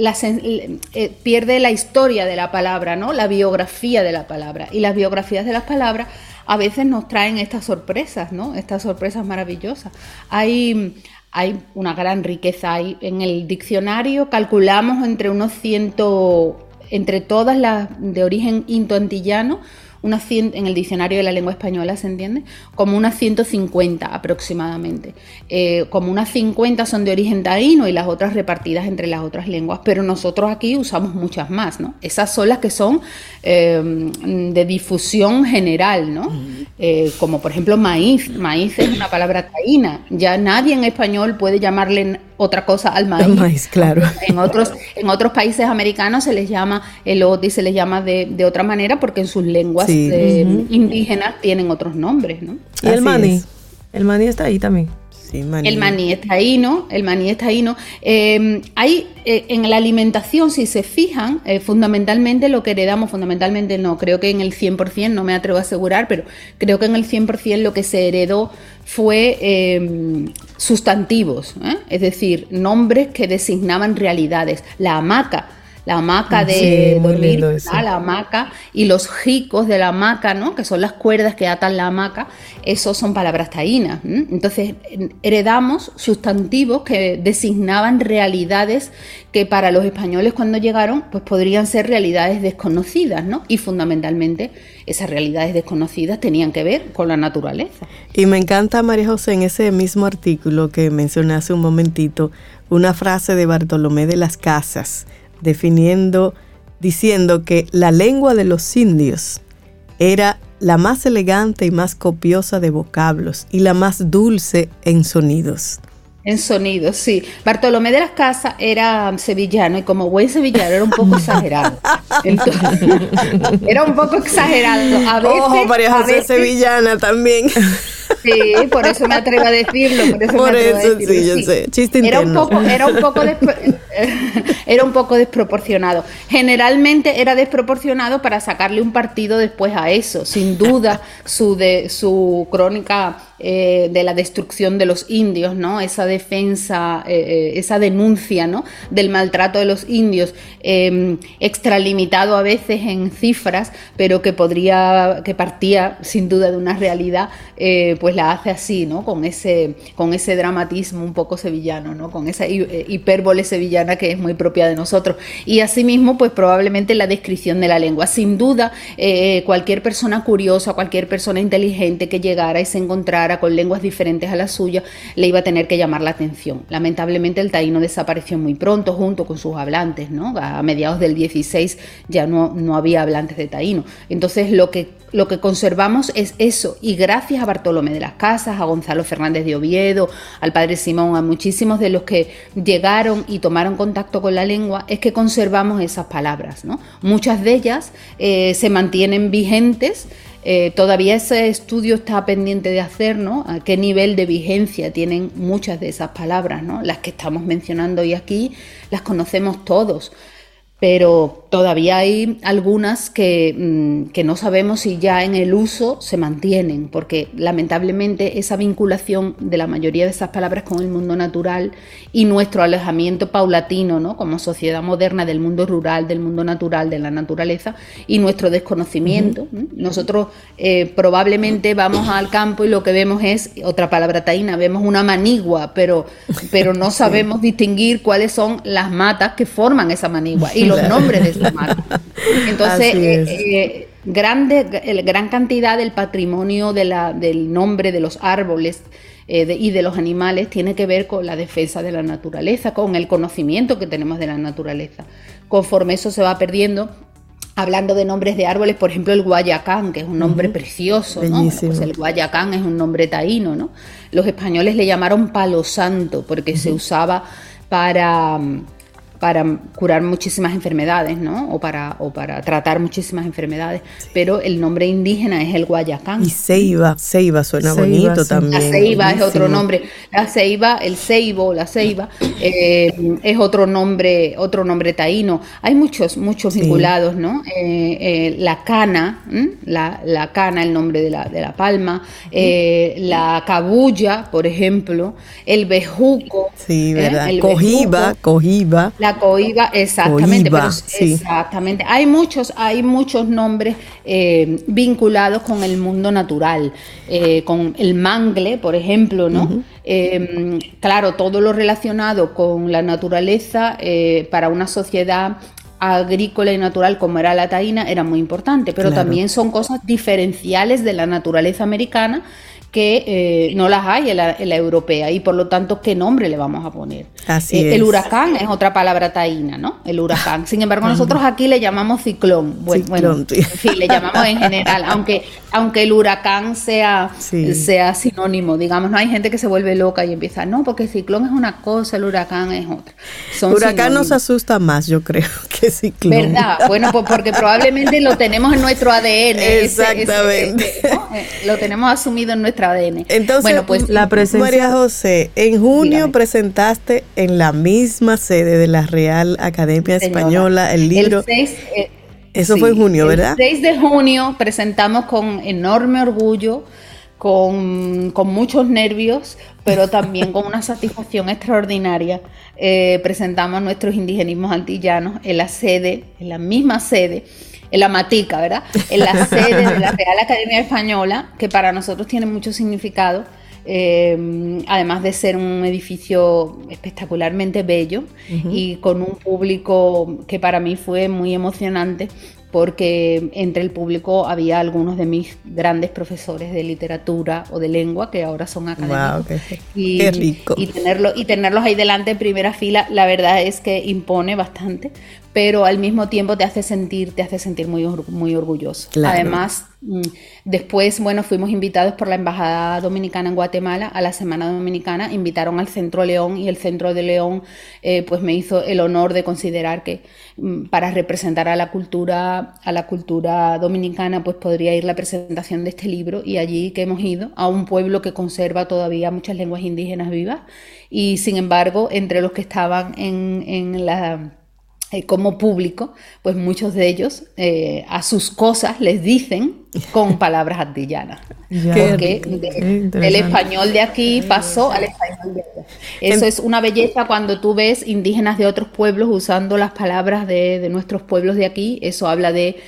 La, eh, pierde la historia de la palabra, ¿no? La biografía de la palabra. Y las biografías de las palabras a veces nos traen estas sorpresas, ¿no? Estas sorpresas maravillosas. Hay, hay una gran riqueza ahí. En el diccionario calculamos entre unos ciento, entre todas las de origen intoantillano, en el diccionario de la lengua española se entiende, como unas 150 aproximadamente. Eh, como unas 50 son de origen taíno y las otras repartidas entre las otras lenguas, pero nosotros aquí usamos muchas más, ¿no? Esas son las que son eh, de difusión general, ¿no? Eh, como por ejemplo maíz. Maíz es una palabra taína. Ya nadie en español puede llamarle otra cosa al maíz. claro. En otros, en otros países americanos se les llama elote y se les llama de, otra manera porque en sus lenguas eh, indígenas tienen otros nombres, ¿no? Y el maní. El maní está ahí también. El maní está ahí, ¿no? El maní está ahí, ¿no? Em, hay eh, en la alimentación, si se fijan, eh, fundamentalmente lo que heredamos, fundamentalmente no, creo que en el 100%, no me atrevo a asegurar, pero creo que en el 100% lo que se heredó fue em, sustantivos, es decir, nombres que designaban realidades. La hamaca la hamaca de dormir, la hamaca y los jicos de la hamaca, ¿no? que son las cuerdas que atan la hamaca, esos son palabras taínas. Entonces heredamos sustantivos que designaban realidades que para los españoles cuando llegaron pues podrían ser realidades desconocidas, ¿no? Y fundamentalmente esas realidades desconocidas tenían que ver con la naturaleza. Y me encanta, María José, en ese mismo artículo que mencioné hace un momentito, una frase de Bartolomé de las Casas, definiendo, diciendo que la lengua de los indios era la más elegante y más copiosa de vocablos y la más dulce en sonidos. En sonidos, sí. Bartolomé de las Casas era sevillano y como buen sevillano era un poco exagerado. era un poco exagerado. A veces, Ojo, María José sevillana también. Sí, por eso me atrevo a decirlo. Por eso, sí, yo sé. Chiste era un poco, era un poco, era un poco desproporcionado. Generalmente era desproporcionado para sacarle un partido después a eso. Sin duda, su de su crónica eh, de la destrucción de los indios, ¿no? Esa defensa, eh, eh, esa denuncia, ¿no? Del maltrato de los indios, em, extralimitado a veces en cifras, pero que podría, que partía sin duda de una realidad, pues la hace así, ¿no? Con ese, con ese dramatismo un poco sevillano, ¿no? Con esa hipérbole sevillana que es muy propia de nosotros. Y asimismo, pues probablemente la descripción de la lengua. Sin duda, cualquier persona curiosa, cualquier persona inteligente que llegara y se encontrara con lenguas diferentes a la suya, le iba a tener que llamar la atención. Lamentablemente el taíno desapareció muy pronto junto con sus hablantes, ¿no? A mediados del 16 ya no, no había hablantes de taíno. Entonces lo que, lo que conservamos es eso y gracias a Bartolomé de las Casas, a Gonzalo Fernández de Oviedo, al padre Simón, a muchísimos de los que llegaron y tomaron contacto con la lengua, es que conservamos esas palabras, ¿no? Muchas de ellas eh, se mantienen vigentes eh, todavía ese estudio está pendiente de hacer, ¿no? A qué nivel de vigencia tienen muchas de esas palabras, ¿no? Las que estamos mencionando hoy aquí las conocemos todos, pero todavía hay algunas mm, que, no sabemos si ya en el uso se mantienen, porque lamentablemente esa vinculación de la mayoría de esas palabras con el mundo natural y nuestro alejamiento paulatino, ¿no? como sociedad moderna del mundo rural, del mundo natural, de la naturaleza, y nuestro desconocimiento. Nosotros eh, probablemente vamos al campo y lo que vemos es, otra palabra taína, vemos una manigua, pero, pero no sabemos distinguir cuáles son las matas que forman esa manigua. Y los nombres de Entonces, eh, eh, grande, gran cantidad del patrimonio de la, del nombre de los árboles eh, y de los animales tiene que ver con la defensa de la naturaleza, con el conocimiento que tenemos de la naturaleza. Conforme eso se va perdiendo, hablando de nombres de árboles, por ejemplo, el guayacán, que es un nombre precioso, ¿no? Pues el guayacán es un nombre taíno, ¿no? Los españoles le llamaron palo santo porque se usaba para para curar muchísimas enfermedades, ¿no? O para, o para tratar muchísimas enfermedades. Pero el nombre indígena es el Guayacán. Y ceiba, ceiba suena bonito también. La ceiba es otro nombre. La ceiba, el ceibo, la ceiba, eh, es otro nombre, otro nombre taíno. Hay muchos, muchos vinculados, ¿no? Eh, eh, la cana, la, la, cana, el nombre de la, de la palma, la cabulla, por ejemplo, el bejuco. Sí, ¿verdad? cojiba, cojiba. La coiba, exactamente. Exactamente. Hay muchos, hay muchos nombres eh, vinculados con el mundo natural, eh, con el mangle, por ejemplo, ¿no? Em, claro, todo lo relacionado con la naturaleza eh, para una sociedad agrícola y natural como era la taína era muy importante, pero también son cosas diferenciales de la naturaleza americana que eh, no las hay en la, europea y por lo tanto, ¿qué nombre le vamos a poner? Así eh, El huracán es otra palabra taína, ¿no? El huracán. Sin embargo, nosotros aquí le llamamos ciclón. Bueno, bueno en fin, le llamamos en general, aunque, aunque el huracán sea, sea sinónimo, digamos, no hay gente que se vuelve loca y empieza, no, porque ciclón es una cosa, el huracán es otra. Son huracán nos asusta más, yo creo, que ciclón. ¿Verdad? Bueno, pues porque probablemente lo tenemos en nuestro ADN. Exactamente. Eh, lo tenemos asumido en nuestra entonces, bueno, pues la presencia... María José, en junio presentaste en la misma sede de la Real Academia Española el libro. Eh, Eso fue en junio, ¿verdad? El 6 de junio presentamos con enorme orgullo, con, muchos nervios, pero también con una satisfacción extraordinaria. Eh, presentamos nuestros indigenismos antillanos en la sede, en la misma sede en la Matica, ¿verdad? En la sede de la Real Academia Española, que para nosotros tiene mucho significado. Eh, además de ser un edificio espectacularmente bello y con un público que para mí fue muy emocionante porque entre el público había algunos de mis grandes profesores de literatura o de lengua que ahora son académicos. y, qué rico. Y, tenerlo, y tenerlos ahí delante en primera fila, la verdad es que impone bastante, pero al mismo tiempo te hace sentir, te hace sentir muy, muy orgulloso. Además, mm, después, bueno, fuimos invitados por la Embajada Dominicana en Guatemala a la Semana Dominicana, invitaron al Centro León y el Centro de León eh, pues me hizo el honor de considerar que mm, para representar a la cultura, a la cultura dominicana, pues podría ir la presentación de este libro y allí que hemos ido a un pueblo que conserva todavía muchas lenguas indígenas vivas y sin embargo, entre los que estaban en, en la eh, como público, pues muchos de ellos eh, a sus cosas les dicen con palabras antillanas. porque el español de aquí pasó al español de allá. Eso es una belleza cuando tú ves indígenas de otros pueblos usando las palabras de, nuestros pueblos de aquí. Eso habla de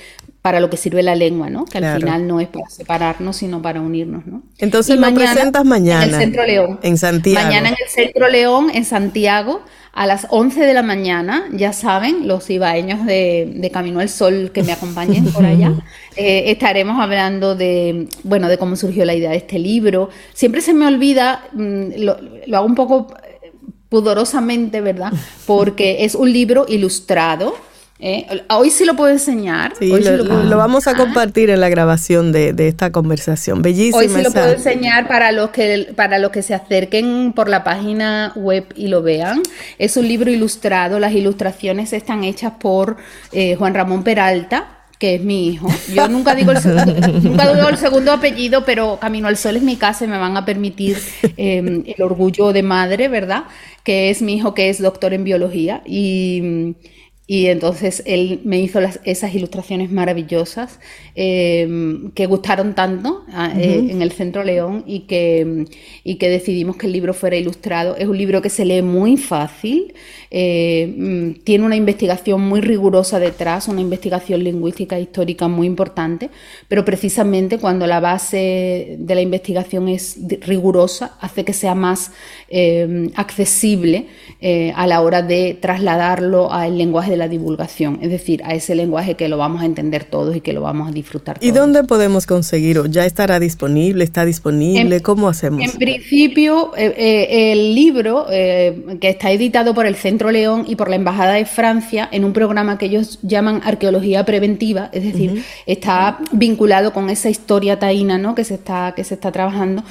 para lo que sirve la lengua, ¿no? Que al final no es para separarnos, sino para unirnos, ¿no? Entonces lo presentas mañana. En el Centro León. En Santiago. Mañana en el Centro León, en Santiago a las 11 de la mañana, ya saben, los ibaeños de, Camino al Sol que me acompañen por allá, eh, estaremos hablando de, bueno, de cómo surgió la idea de este libro. Siempre se me olvida, mm, lo, lo hago un poco eh, pudorosamente, ¿verdad? Porque es un libro ilustrado eh, hoy sí lo puedo enseñar. hoy lo, vamos a compartir en la grabación de, esta conversación. Bellísimo. Hoy sí lo puedo enseñar para los, que, para los que se acerquen por la página web y lo vean. Es un libro ilustrado. Las ilustraciones están hechas por eh, Juan Ramón Peralta que es mi hijo. Yo nunca digo el segundo, nunca digo el segundo apellido, pero Camino al Sol es mi casa y me van a permitir em, el orgullo de madre, ¿verdad? Que es mi hijo que es doctor en biología y y entonces él me hizo esas ilustraciones maravillosas eh, que gustaron tanto ah, eh, en el Centro León y que, y que decidimos que el libro fuera ilustrado. Es un libro que se lee muy fácil, eh, mm, tiene una investigación muy rigurosa detrás, una investigación lingüística e histórica muy importante, pero precisamente cuando la base de la investigación es rigurosa, hace que sea más accesible a la hora de trasladarlo al lenguaje de la divulgación, es decir, a ese lenguaje que lo vamos a entender todos y que lo vamos a disfrutar todos. ¿Y dónde podemos conseguirlo? ¿Ya estará disponible? ¿Está disponible? ¿Cómo hacemos? En principio, eh, eh, el libro, eh, que está editado por el Centro León y por la Embajada de Francia, en un programa que ellos llaman Arqueología Preventiva, es decir, está vinculado con esa historia taína ¿no? que, se está, que se está trabajando.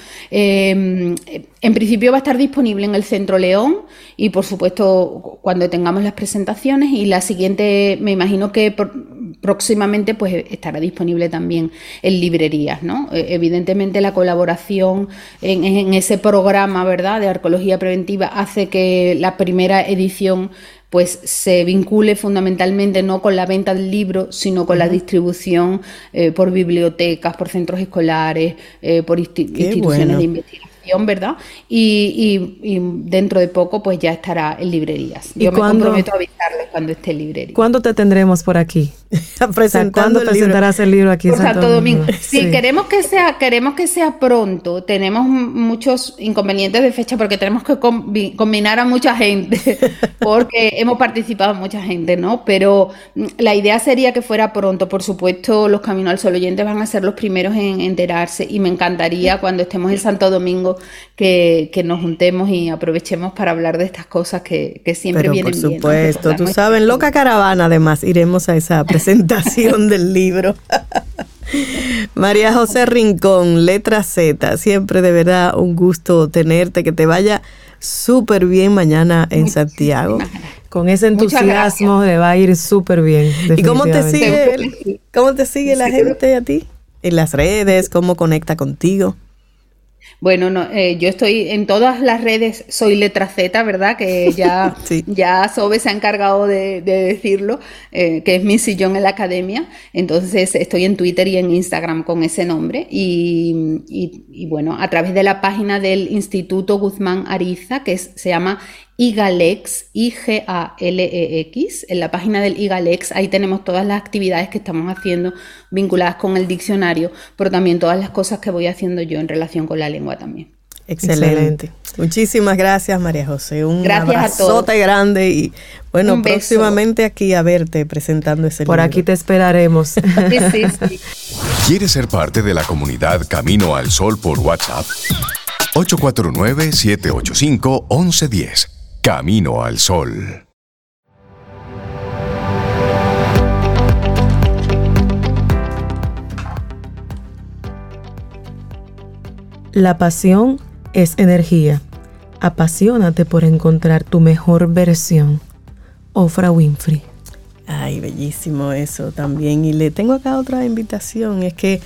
En principio va a estar disponible en el Centro León y, por supuesto, cuando tengamos las presentaciones y la siguiente, me imagino que próximamente pues estará disponible también en librerías, ¿no? E, evidentemente la colaboración en, ese programa, ¿verdad?, de arqueología preventiva hace que la primera edición pues se vincule fundamentalmente no con la venta del libro, sino con la distribución eh, por bibliotecas, por centros escolares, eh, por instituciones de investigación ¿verdad? Y, dentro de poco pues ya estará en librerías. Yo me comprometo a avisarles cuando esté en librería. ¿Cuándo te tendremos por aquí? ¿Cuándo presentarás el libro aquí en Santo, Domingo? Sí, queremos que sea, queremos que sea pronto. Tenemos muchos inconvenientes de fecha porque tenemos que combinar a mucha gente, porque hemos participado mucha gente, ¿no? Pero la idea sería que fuera pronto. Por supuesto, los Caminos al Sol oyentes van a ser los primeros en enterarse y me encantaría cuando estemos en Santo Domingo que, nos juntemos y aprovechemos para hablar de estas cosas que, siempre vienen bien. Por supuesto, tú sabes, loca caravana además, iremos a esa presentación del libro. María José Rincón, letra Z, siempre de verdad un gusto tenerte, que te vaya súper bien mañana en Santiago. Con ese entusiasmo le va a ir súper bien. ¿Y cómo te sigue, cómo te sigue la gente a ti? En las redes, cómo conecta contigo. Bueno, no, eh, yo estoy en todas las redes, soy letra Z, ¿verdad? Que ya, ya Sobe se ha encargado de, decirlo, eh, que es mi sillón en la academia. Entonces estoy en Twitter y en Instagram con ese nombre. Y, y, bueno, a través de la página del Instituto Guzmán Ariza, que se llama IGALEX, I-G-A-L-E-X, en la página del IGALEX, ahí tenemos todas las actividades que estamos haciendo vinculadas con el diccionario, pero también todas las cosas que voy haciendo yo en relación con la lengua también. Excelente. Muchísimas gracias, María José. Un gracias abrazote grande y bueno, próximamente aquí a verte presentando ese Por aquí te esperaremos. sí, sí, sí. ¿Quieres ser parte de la comunidad Camino al Sol por WhatsApp? 849-785-1110. Camino al Sol. La pasión es energía. Apasionate por encontrar tu mejor versión. Ofra Winfrey. Ay, bellísimo eso también. Y le tengo acá otra invitación. Es que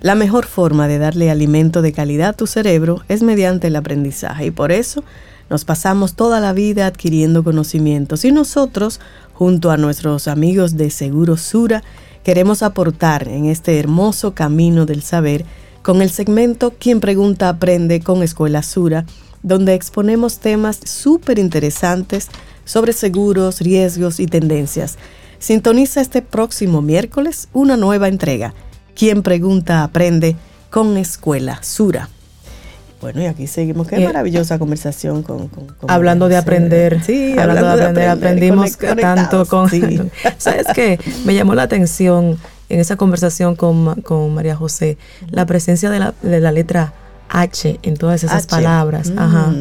la mejor forma de darle alimento de calidad a tu cerebro es mediante el aprendizaje. Y por eso nos pasamos toda la vida adquiriendo conocimientos y nosotros, junto a nuestros amigos de Seguro Sura, queremos aportar en este hermoso camino del saber con el segmento Quien Pregunta Aprende con Escuela Sura, donde exponemos temas súper interesantes sobre seguros, riesgos y tendencias. Sintoniza este próximo miércoles una nueva entrega. Quien Pregunta Aprende con Escuela Sura. Bueno, y aquí seguimos. Qué maravillosa conversación con, Hablando de aprender. Sí, hablando, de aprender, aprendimos tanto con... ¿Sabes qué? Me llamó la atención en esa conversación con, con María José la presencia de la, de la letra H en todas esas palabras. Mm. Ajá.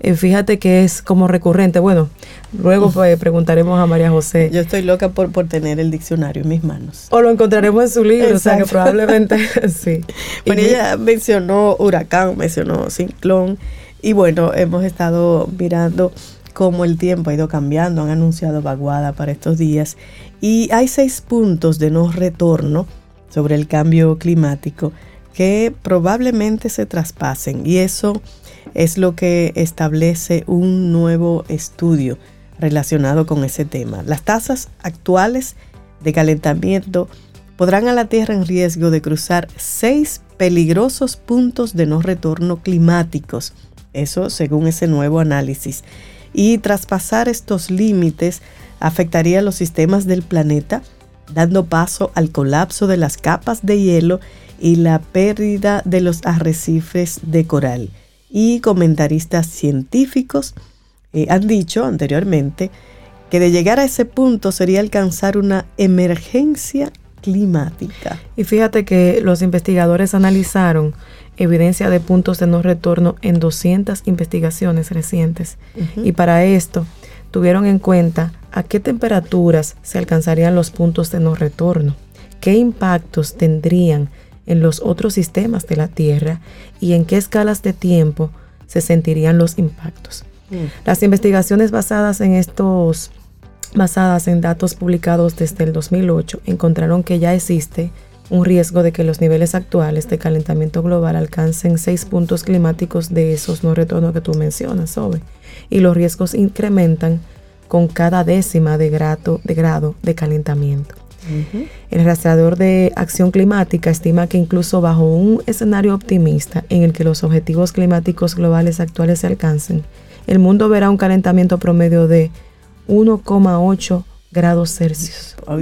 Eh, fíjate que es como recurrente. Bueno, luego pues, preguntaremos a María José. Yo estoy loca por, por tener el diccionario en mis manos. O lo encontraremos en su libro, o sea que probablemente sí. Bueno, ella mencionó huracán, mencionó ciclón, y bueno, hemos estado mirando cómo el tiempo ha ido cambiando, han anunciado vaguada para estos días, y hay seis puntos de no retorno sobre el cambio climático que probablemente se traspasen, y eso es lo que establece un nuevo estudio relacionado con ese tema. Las tasas actuales de calentamiento podrán a la Tierra en riesgo de cruzar seis peligrosos puntos de no retorno climáticos, eso según ese nuevo análisis. Y traspasar estos límites afectaría los sistemas del planeta, dando paso al colapso de las capas de hielo y la pérdida de los arrecifes de coral y comentaristas científicos eh, han dicho anteriormente que de llegar a ese punto sería alcanzar una emergencia climática. Y fíjate que los investigadores analizaron evidencia de puntos de no retorno en 200 investigaciones recientes. Y para esto tuvieron en cuenta a qué temperaturas se alcanzarían los puntos de no retorno, qué impactos tendrían en los otros sistemas de la Tierra y en qué escalas de tiempo se sentirían los impactos. Mm. Las investigaciones basadas en estos basadas en datos publicados desde el 2008 encontraron que ya existe un riesgo de que los niveles actuales de calentamiento global alcancen seis puntos climáticos de esos no retornos que tú mencionas, Sobe. Y los riesgos incrementan con cada décima de grado de, grado de calentamiento. El rastreador de acción climática estima que incluso bajo un escenario optimista en el que los objetivos climáticos globales actuales se alcancen, el mundo verá un calentamiento promedio de 1,8 grados Celsius. Oh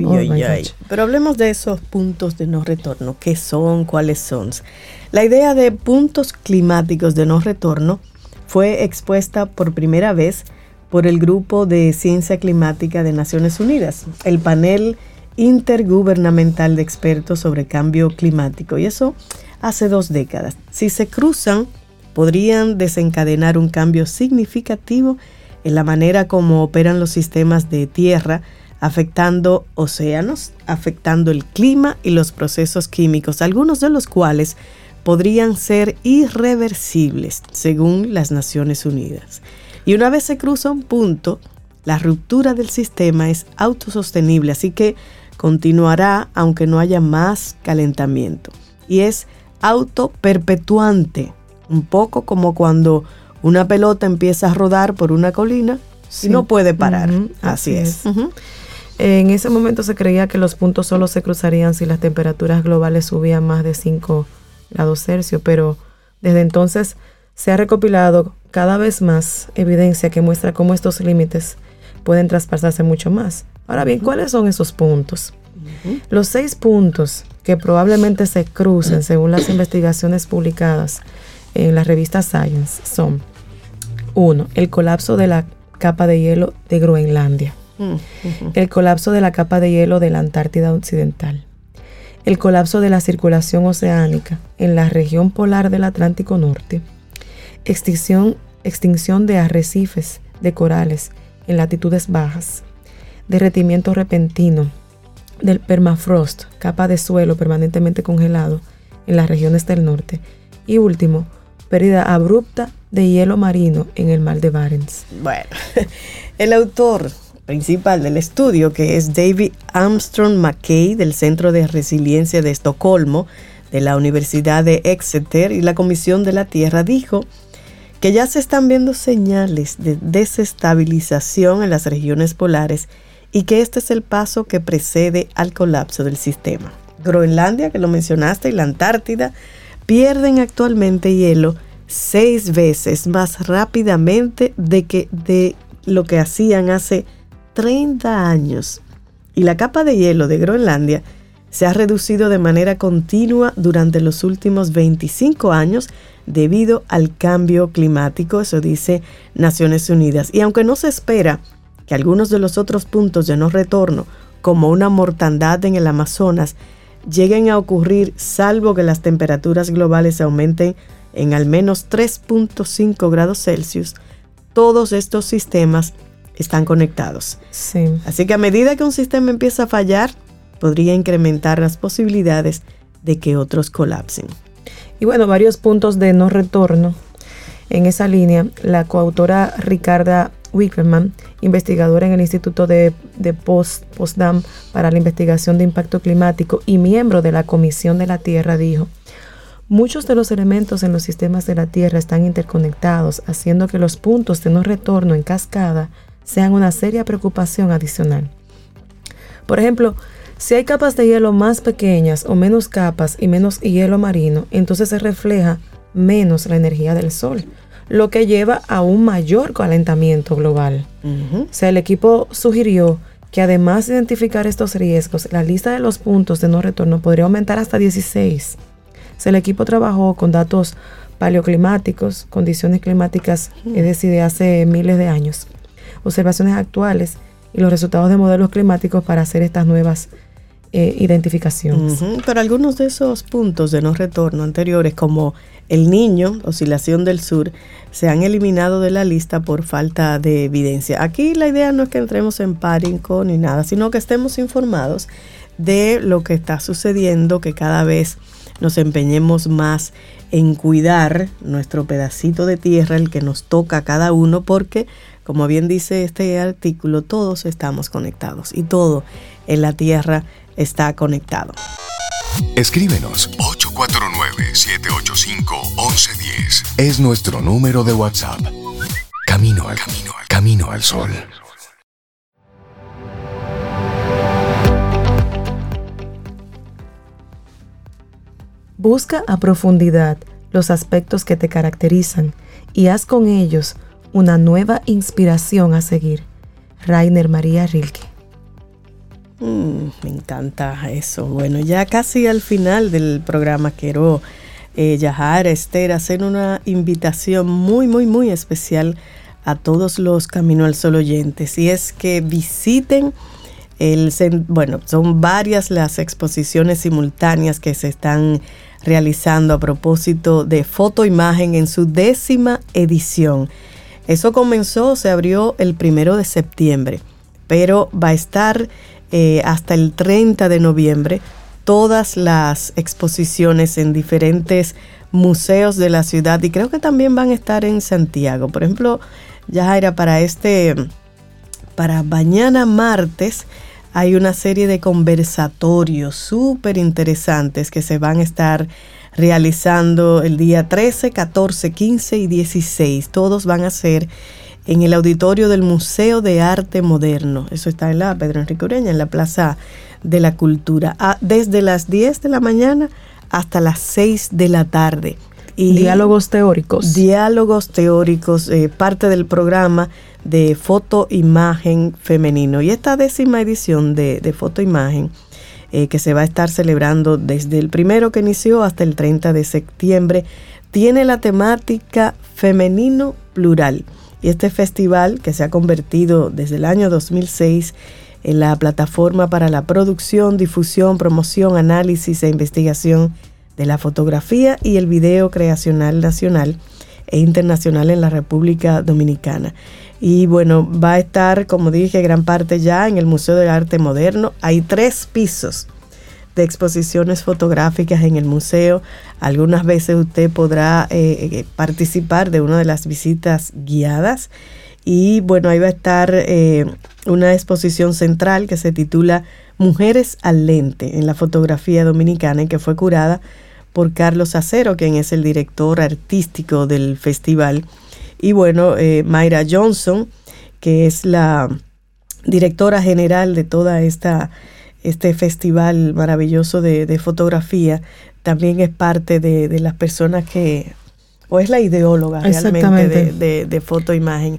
Pero hablemos de esos puntos de no retorno. ¿Qué son? ¿Cuáles son? La idea de puntos climáticos de no retorno fue expuesta por primera vez por el Grupo de Ciencia Climática de Naciones Unidas, el panel intergubernamental de expertos sobre cambio climático, y eso hace dos décadas. Si se cruzan, podrían desencadenar un cambio significativo en la manera como operan los sistemas de tierra, afectando océanos, afectando el clima y los procesos químicos, algunos de los cuales podrían ser irreversibles, según las Naciones Unidas. Y una vez se cruza un punto, la ruptura del sistema es autosostenible, así que continuará aunque no haya más calentamiento. Y es autoperpetuante, un poco como cuando una pelota empieza a rodar por una colina y no puede parar. así, es. En ese momento se creía que los puntos solo se cruzarían si las temperaturas globales subían más de 5 grados Celsius, pero desde entonces se ha recopilado cada vez más evidencia que muestra cómo estos límites pueden traspasarse mucho más. Ahora bien, ¿cuáles son esos puntos? Los seis puntos que probablemente se crucen según las investigaciones publicadas en la revista Science son 1. El colapso de la capa de hielo de Groenlandia. El colapso de la capa de hielo de la Antártida Occidental. El colapso de la circulación oceánica en la región polar del Atlántico Norte. Extinción, extinción de arrecifes de corales en latitudes bajas. Derretimiento repentino del permafrost, capa de suelo permanentemente congelado en las regiones del norte. Y último, pérdida abrupta de hielo marino en el mar de Barents. Bueno, el autor principal del estudio, que es David Armstrong McKay del Centro de Resiliencia de Estocolmo, de la Universidad de Exeter y la Comisión de la Tierra, dijo que ya se están viendo señales de desestabilización en las regiones polares y que este es el paso que precede al colapso del sistema. Groenlandia, que lo mencionaste, y la Antártida pierden actualmente hielo seis veces más rápidamente de, que, de lo que hacían hace 30 años. Y la capa de hielo de Groenlandia se ha reducido de manera continua durante los últimos 25 años debido al cambio climático, eso dice Naciones Unidas. Y aunque no se espera que algunos de los otros puntos de no retorno, como una mortandad en el Amazonas, lleguen a ocurrir salvo que las temperaturas globales aumenten en al menos 3.5 grados Celsius, todos estos sistemas están conectados. Así que a medida que un sistema empieza a fallar, podría incrementar las posibilidades de que otros colapsen. Y bueno, varios puntos de no retorno. En esa línea, la coautora Ricarda Wickerman, investigadora en el Instituto de, Post, Postdam para la Investigación de Impacto Climático y miembro de la Comisión de la Tierra, dijo, Muchos de los elementos en los sistemas de la Tierra están interconectados, haciendo que los puntos de no retorno en cascada sean una seria preocupación adicional. Por ejemplo, si hay capas de hielo más pequeñas o menos capas y menos hielo marino, entonces se refleja menos la energía del Sol, lo que lleva a un mayor calentamiento global. O sea, el equipo sugirió que además de identificar estos riesgos, la lista de los puntos de no retorno podría aumentar hasta 16. El equipo trabajó con datos paleoclimáticos, condiciones climáticas, es decir, de hace miles de años, observaciones actuales y los resultados de modelos climáticos para hacer estas nuevas eh, identificaciones. Pero algunos de esos puntos de no retorno anteriores, como el niño, oscilación del sur, se han eliminado de la lista por falta de evidencia. Aquí la idea no es que entremos en pánico ni nada, sino que estemos informados de lo que está sucediendo, que cada vez nos empeñemos más en cuidar nuestro pedacito de tierra, el que nos toca a cada uno, porque, como bien dice este artículo, todos estamos conectados y todo en la tierra está conectado. Escríbenos 849-785-1110. Es nuestro número de WhatsApp. Camino al camino, al camino al sol. Busca a profundidad los aspectos que te caracterizan y haz con ellos una nueva inspiración a seguir. Rainer María Rilke. Mm, me encanta eso. Bueno, ya casi al final del programa quiero, eh, Yahar, Esther, hacer una invitación muy, muy, muy especial a todos los Camino al Sol oyentes. Y es que visiten el, bueno, son varias las exposiciones simultáneas que se están realizando a propósito de fotoimagen en su décima edición. Eso comenzó, se abrió el primero de septiembre, pero va a estar eh, hasta el 30 de noviembre todas las exposiciones en diferentes museos de la ciudad y creo que también van a estar en Santiago. Por ejemplo, ya era para este, para mañana martes, hay una serie de conversatorios súper interesantes que se van a estar realizando el día 13, 14, 15 y 16. Todos van a ser en el auditorio del Museo de Arte Moderno. Eso está en la Pedro Enrique Ureña, en la Plaza de la Cultura, ah, desde las 10 de la mañana hasta las 6 de la tarde. Y diálogos teóricos. Diálogos teóricos, eh, parte del programa de foto imagen femenino. Y esta décima edición de, de foto imagen eh, que se va a estar celebrando desde el primero que inició hasta el 30 de septiembre, tiene la temática femenino plural. Y este festival, que se ha convertido desde el año 2006 en la plataforma para la producción, difusión, promoción, análisis e investigación de la fotografía y el video creacional nacional e internacional en la República Dominicana. Y bueno, va a estar, como dije, gran parte ya en el Museo de Arte Moderno. Hay tres pisos de exposiciones fotográficas en el museo. Algunas veces usted podrá eh, eh, participar de una de las visitas guiadas. Y bueno, ahí va a estar eh, una exposición central que se titula Mujeres al lente en la fotografía dominicana y que fue curada por Carlos Acero, quien es el director artístico del festival y bueno, eh, Mayra Johnson, que es la directora general de toda esta este festival maravilloso de, fotografía, también es parte de, las personas que, o es la ideóloga realmente de, de, de fotoimagen.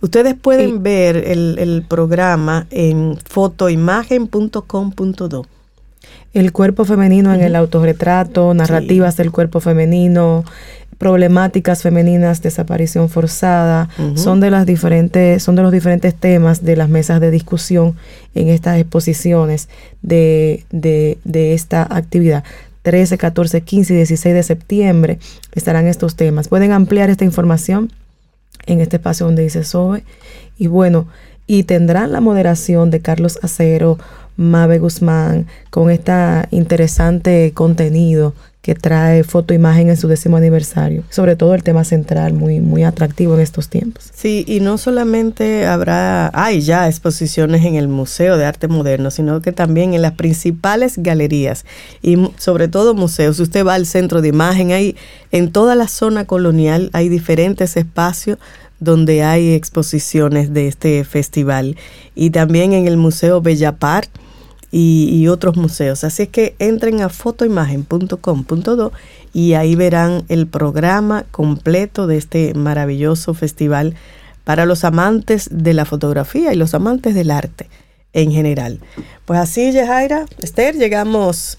Ustedes pueden ver el, el, programa en fotoimagen.com.do. El cuerpo femenino en el autorretrato, narrativas del cuerpo femenino, problemáticas femeninas, desaparición forzada, son de las diferentes, son de los diferentes temas de las mesas de discusión en estas exposiciones de, de, de esta actividad. 13, 14, 15 y 16 de septiembre estarán estos temas. Pueden ampliar esta información en este espacio donde dice SOBE. Y bueno, y tendrán la moderación de Carlos Acero, Mabe Guzmán, con este interesante contenido que trae foto imagen en su décimo aniversario. Sobre todo el tema central, muy, muy atractivo en estos tiempos. Sí, y no solamente habrá, hay ya exposiciones en el Museo de Arte Moderno, sino que también en las principales galerías y sobre todo museos. Usted va al centro de imagen, hay en toda la zona colonial hay diferentes espacios donde hay exposiciones de este festival y también en el Museo Bellapart y, otros museos. Así es que entren a fotoimagen.com.do y ahí verán el programa completo de este maravilloso festival para los amantes de la fotografía y los amantes del arte en general. Pues así, Yajaira, Esther, llegamos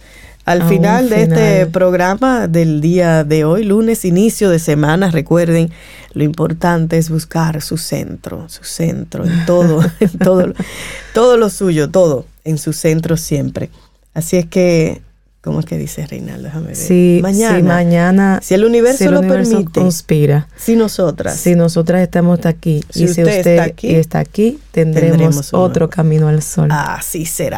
al final de este programa del día de hoy, lunes, inicio de semana, recuerden, lo importante es buscar su centro, su centro en todo, en todo, todo lo suyo, todo en su centro siempre. Así es que ¿Cómo es que dice Reinaldo? Déjame ver. Sí, mañana. mañana si el universo lo permite. conspira. Si nosotras. Si nosotras estamos aquí. Si y usted si usted está aquí, está aquí tendremos, otro camino al sol. Así será.